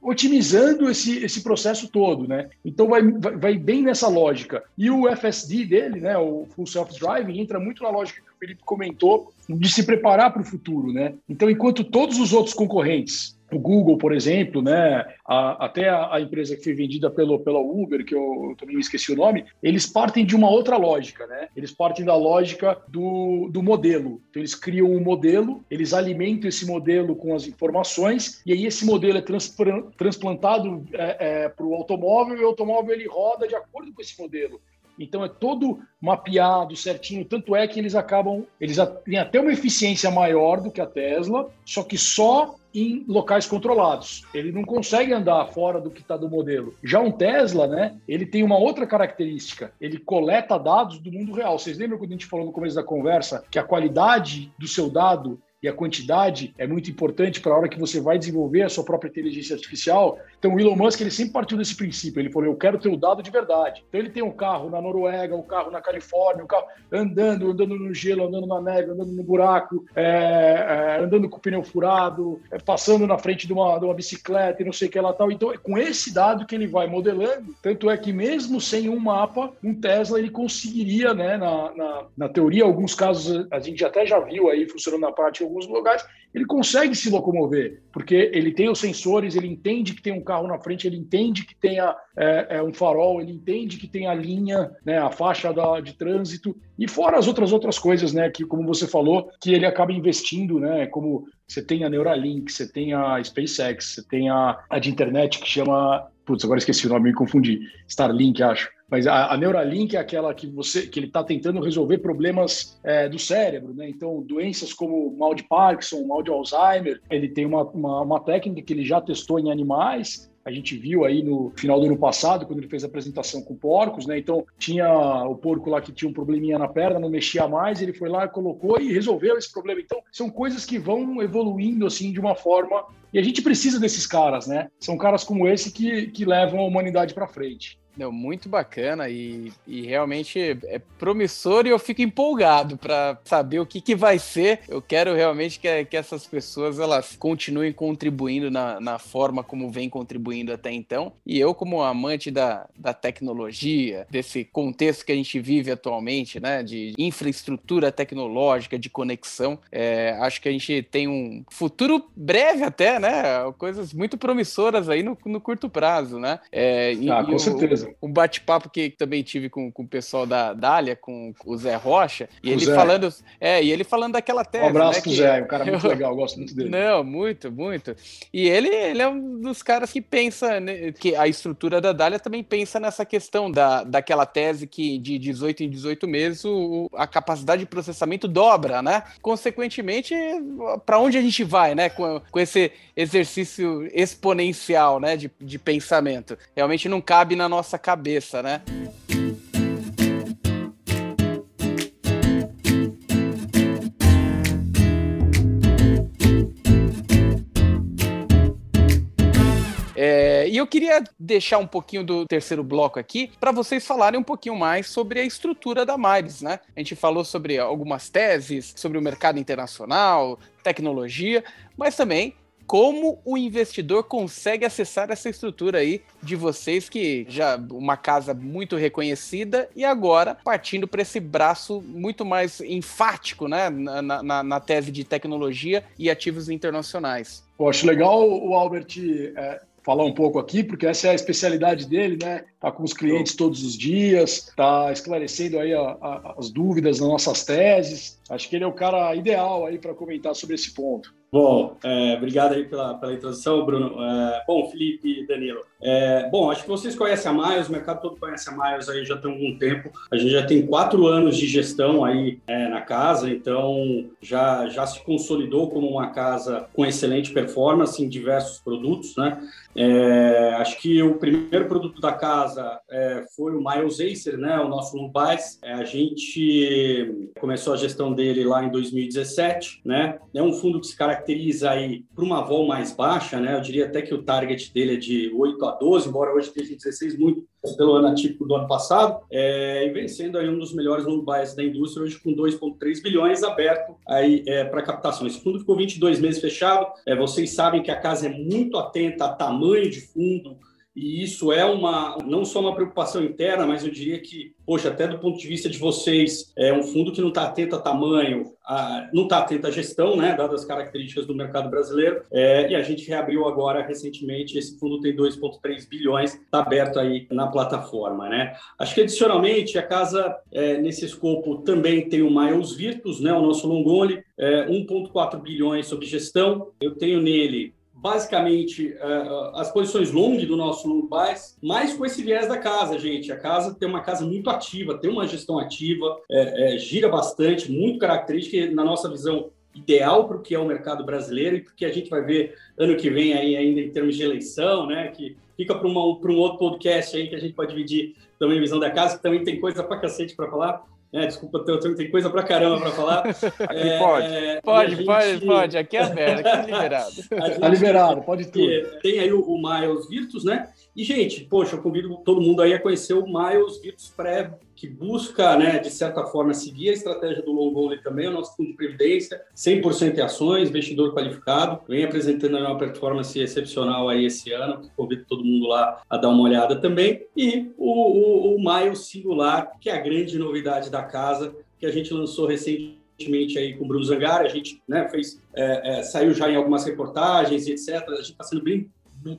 otimizando esse, esse processo todo, né? Então vai, vai, vai bem nessa lógica. E o FSD dele, né, o Full Self Driving, entra muito na lógica que o Felipe comentou de se preparar para o futuro, né? Então, enquanto todos os outros concorrentes o Google, por exemplo, né, a, até a, a, empresa que foi vendida pelo, pela Uber, que eu, eu, também esqueci o nome, eles partem de uma outra lógica, né? Eles partem da lógica do, do modelo. Então, eles criam um modelo, eles alimentam esse modelo com as informações, e aí esse modelo é transplantado é, é, para o automóvel, e o automóvel ele roda de acordo com esse modelo. Então é todo mapeado certinho, tanto é que eles acabam, eles têm até uma eficiência maior do que a Tesla, só que só em locais controlados. Ele não consegue andar fora do que está do modelo. Já um Tesla, né? Ele tem uma outra característica. Ele coleta dados do mundo real. Vocês lembram quando a gente falou no começo da conversa que a qualidade do seu dado e a quantidade é muito importante para a hora que você vai desenvolver a sua própria inteligência artificial. Então, o Elon Musk ele sempre partiu desse princípio. Ele falou: eu quero ter o dado de verdade. Então, ele tem um carro na Noruega, um carro na Califórnia, um carro andando, andando no gelo, andando na neve, andando no buraco, é, é, andando com o pneu furado, é, passando na frente de uma, de uma bicicleta e não sei o que lá tal. Então, é com esse dado que ele vai modelando, tanto é que mesmo sem um mapa, um Tesla ele conseguiria, né, na, na, na teoria, alguns casos a gente até já viu aí funcionando na prática alguns lugares, ele consegue se locomover, porque ele tem os sensores, ele entende que tem um carro na frente, ele entende que tem a, é, é um farol, ele entende que tem a linha, né, a faixa da, de trânsito, e fora as outras outras coisas, né, que como você falou, que ele acaba investindo, né, como você tem a Neuralink, você tem a SpaceX, você tem a, a de internet que chama, putz, agora esqueci o nome, me confundi, Starlink, acho. Mas a, a Neuralink é aquela que você que ele está tentando resolver problemas é, do cérebro, né? Então, doenças como mal de Parkinson, mal de Alzheimer, ele tem uma, uma, uma técnica que ele já testou em animais a gente viu aí no final do ano passado, quando ele fez a apresentação com porcos, né? Então tinha o porco lá que tinha um probleminha na perna, não mexia mais, ele foi lá, colocou e resolveu esse problema. Então são coisas que vão evoluindo assim de uma forma e a gente precisa desses caras, né? São caras como esse que, que levam a humanidade para frente. Não, muito bacana e, e realmente é promissor e eu fico empolgado para saber o que, que vai ser. Eu quero realmente que, que essas pessoas elas continuem contribuindo na, na forma como vem contribuindo até então. E eu, como amante da, da tecnologia, desse contexto que a gente vive atualmente, né, de infraestrutura tecnológica, de conexão, é, acho que a gente tem um futuro breve até, né? Coisas muito promissoras aí no, no curto prazo, né? É, ah, com certeza um bate-papo que também tive com, com o pessoal da Dália, com o Zé Rocha, e o ele Zé. falando, é, e ele falando daquela tese. Um abraço né, pro que... Zé, um cara muito eu... legal, gosto muito dele. Não, muito, muito. E ele, ele é um dos caras que pensa, né, que a estrutura da Dália também pensa nessa questão da, daquela tese que de 18 em 18 meses o, a capacidade de processamento dobra, né? Consequentemente, para onde a gente vai, né, com, com esse exercício exponencial, né, de, de pensamento? Realmente não cabe na nossa nossa cabeça, né? É, e eu queria deixar um pouquinho do terceiro bloco aqui para vocês falarem um pouquinho mais sobre a estrutura da Miles, né? A gente falou sobre algumas teses, sobre o mercado internacional, tecnologia, mas também como o investidor consegue acessar essa estrutura aí de vocês que já uma casa muito reconhecida e agora partindo para esse braço muito mais enfático, né, na, na, na, tese de tecnologia e ativos internacionais. Eu acho legal o Albert é, falar um pouco aqui, porque essa é a especialidade dele, né? Tá com os clientes todos os dias, tá esclarecendo aí a, a, as dúvidas nas nossas teses. Acho que ele é o cara ideal aí para comentar sobre esse ponto. Bom, é, obrigado aí pela, pela introdução, Bruno. É, bom, Felipe e Danilo. É, bom, acho que vocês conhecem a Miles, o mercado todo conhece a Miles aí já tem algum tempo. A gente já tem quatro anos de gestão aí é, na casa, então já, já se consolidou como uma casa com excelente performance em diversos produtos, né? É, acho que o primeiro produto da casa é, foi o Miles Acer, né? O nosso Lumbais. a gente começou a gestão dele lá em 2017, né? É um fundo que se caracteriza aí para uma vol mais baixa, né? Eu diria até que o target dele é de 8 a 12, embora hoje esteja em 16, muito pelo ano atípico do ano passado, é, e vencendo aí um dos melhores buys da indústria, hoje com 2,3 bilhões aberto aí é, para captação. Esse fundo ficou 22 meses fechado. É, vocês sabem que a casa é muito atenta a tamanho de fundo, e isso é uma não só uma preocupação interna, mas eu diria que, poxa, até do ponto de vista de vocês, é um fundo que não está atento a tamanho, a, não está atento à gestão, né, dadas as características do mercado brasileiro, é, e a gente reabriu agora recentemente, esse fundo tem 2,3 bilhões, está aberto aí na plataforma, né. Acho que adicionalmente a casa, é, nesse escopo, também tem o Miles Virtus, né, o nosso long é, 1,4 bilhões sob gestão, eu tenho nele basicamente uh, as posições long do nosso long buys, mas com esse viés da casa, gente. A casa tem uma casa muito ativa, tem uma gestão ativa, é, é, gira bastante, muito característica, na nossa visão, ideal para o que é o mercado brasileiro e porque a gente vai ver ano que vem aí ainda em termos de eleição, né? Que fica para um outro podcast aí que a gente pode dividir também a visão da casa, que também tem coisa para cacete para falar. É, desculpa, eu tem coisa pra caramba para falar. É, pode. É, pode, gente, pode, pode. Aqui é aberto, aqui é liberado. Tá liberado, pode tudo. Tem aí o, o Miles Virtus, né? E, gente, poxa, eu convido todo mundo aí a conhecer o Miles Virtus Pré, que busca, né, de certa forma, seguir a estratégia do long only também, o nosso fundo de previdência, 100% em ações, investidor qualificado, vem apresentando uma performance excepcional aí esse ano, convido todo mundo lá a dar uma olhada também, e o, o, o Miles Singular, que é a grande novidade da casa, que a gente lançou recentemente aí com o Bruno Zangari, a gente né, fez, é, é, saiu já em algumas reportagens e etc. A gente está sendo bem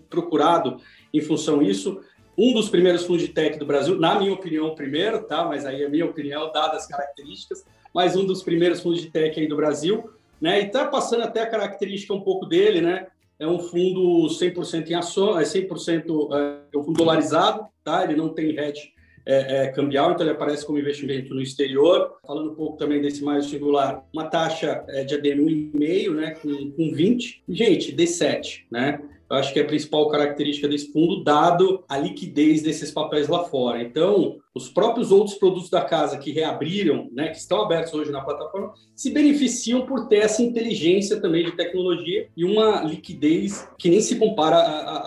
procurado em função disso. Um dos primeiros fundos de tech do Brasil, na minha opinião, o primeiro, tá? Mas aí a minha opinião, dadas as características, mas um dos primeiros fundos de tech aí do Brasil, né? E está passando até a característica um pouco dele, né? É um fundo 100% em ações, é 100% é um fundo dolarizado, tá? Ele não tem hedge é, é, cambial, então ele aparece como investimento no exterior. Falando um pouco também desse mais singular, uma taxa é, de ADN 1,5, né, com, com 20. Gente, D7, né? Eu acho que é a principal característica desse fundo, dado a liquidez desses papéis lá fora. Então, os próprios outros produtos da casa que reabriram, né, que estão abertos hoje na plataforma, se beneficiam por ter essa inteligência também de tecnologia e uma liquidez que nem se compara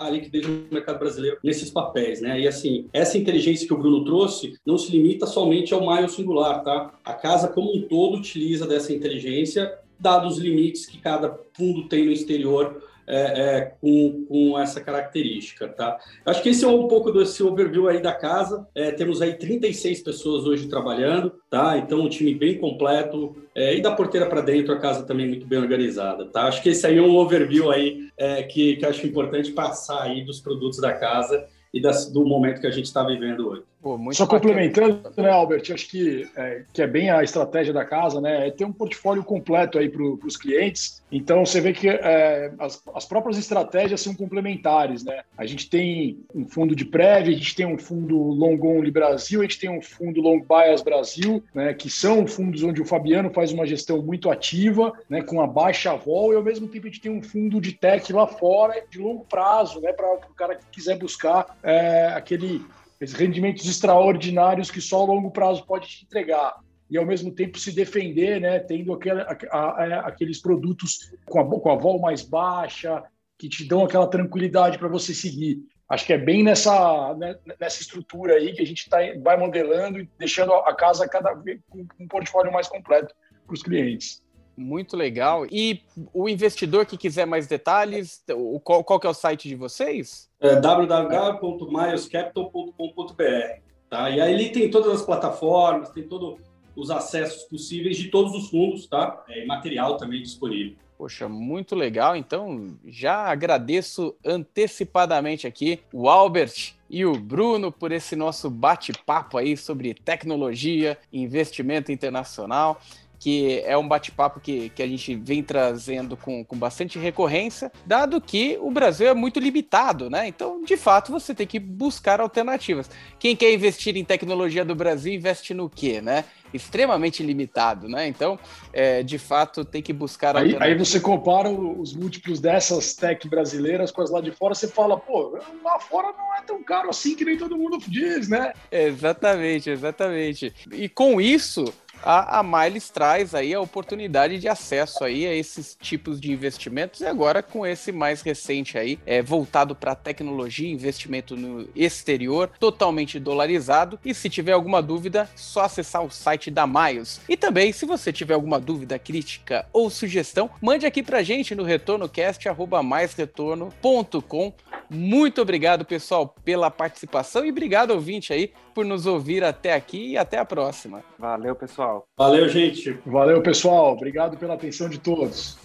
à, liquidez do mercado brasileiro nesses papéis, né? E assim, essa inteligência que o Bruno trouxe não se limita somente ao maio singular, tá? A casa como um todo utiliza dessa inteligência, dados os limites que cada fundo tem no exterior é, é, com, com essa característica, tá? Acho que esse é um pouco desse overview aí da casa. É, temos aí 36 pessoas hoje trabalhando, tá? Então, um time bem completo. É, e da porteira para dentro, a casa também muito bem organizada, tá? Acho que esse aí é um overview aí é, que, que acho importante passar aí dos produtos da casa e das, do momento que a gente está vivendo hoje. Pô, Só complementando, né, Albert, acho que é, que é bem a estratégia da casa, né? É ter um portfólio completo aí para os clientes. Então você vê que é, as, as próprias estratégias são complementares, né? A gente tem um fundo de prévia, a gente tem um fundo long only Brasil, a gente tem um fundo long bias Brasil, né? Que são fundos onde o Fabiano faz uma gestão muito ativa, né? Com a baixa vol e ao mesmo tempo a gente tem um fundo de tech lá fora de longo prazo, né? Para o cara que quiser buscar é, aquele esses rendimentos extraordinários que só a longo prazo pode te entregar e ao mesmo tempo se defender, né, tendo aquele, a, a, aqueles produtos com a, com a vol mais baixa, que te dão aquela tranquilidade para você seguir. Acho que é bem nessa, né, nessa estrutura aí que a gente tá, vai modelando e deixando a casa cada vez com um portfólio mais completo para os clientes. Muito legal. E o investidor que quiser mais detalhes, qual, qual que é o site de vocês? É www.milescapital.com.br. Tá? E aí ele tem todas as plataformas, tem todos os acessos possíveis de todos os fundos, tá? É, e material também disponível. Poxa, muito legal. Então, já agradeço antecipadamente aqui o Albert e o Bruno por esse nosso bate-papo aí sobre tecnologia, investimento internacional que é um bate-papo que, que a gente vem trazendo com, com bastante recorrência, dado que o Brasil é muito limitado, né? Então, de fato, você tem que buscar alternativas. Quem quer investir em tecnologia do Brasil, investe no quê, né? extremamente limitado, né? Então, é, de fato, tem que buscar. Aí, aí, você compara os múltiplos dessas tech brasileiras com as lá de fora, você fala, pô, lá fora não é tão caro assim que nem todo mundo diz, né? Exatamente, exatamente. E com isso, a, a Miles traz aí a oportunidade de acesso aí a esses tipos de investimentos e agora com esse mais recente aí, é, voltado para tecnologia, investimento no exterior, totalmente dolarizado. E se tiver alguma dúvida, só acessar o site da Miles. E também, se você tiver alguma dúvida, crítica ou sugestão, mande aqui pra gente no retornocast@maisretorno.com. Muito obrigado, pessoal, pela participação e obrigado ouvinte aí por nos ouvir até aqui e até a próxima. Valeu, pessoal. Valeu, gente. Valeu, pessoal. Obrigado pela atenção de todos.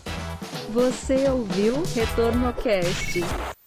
Você ouviu Retorno Cast.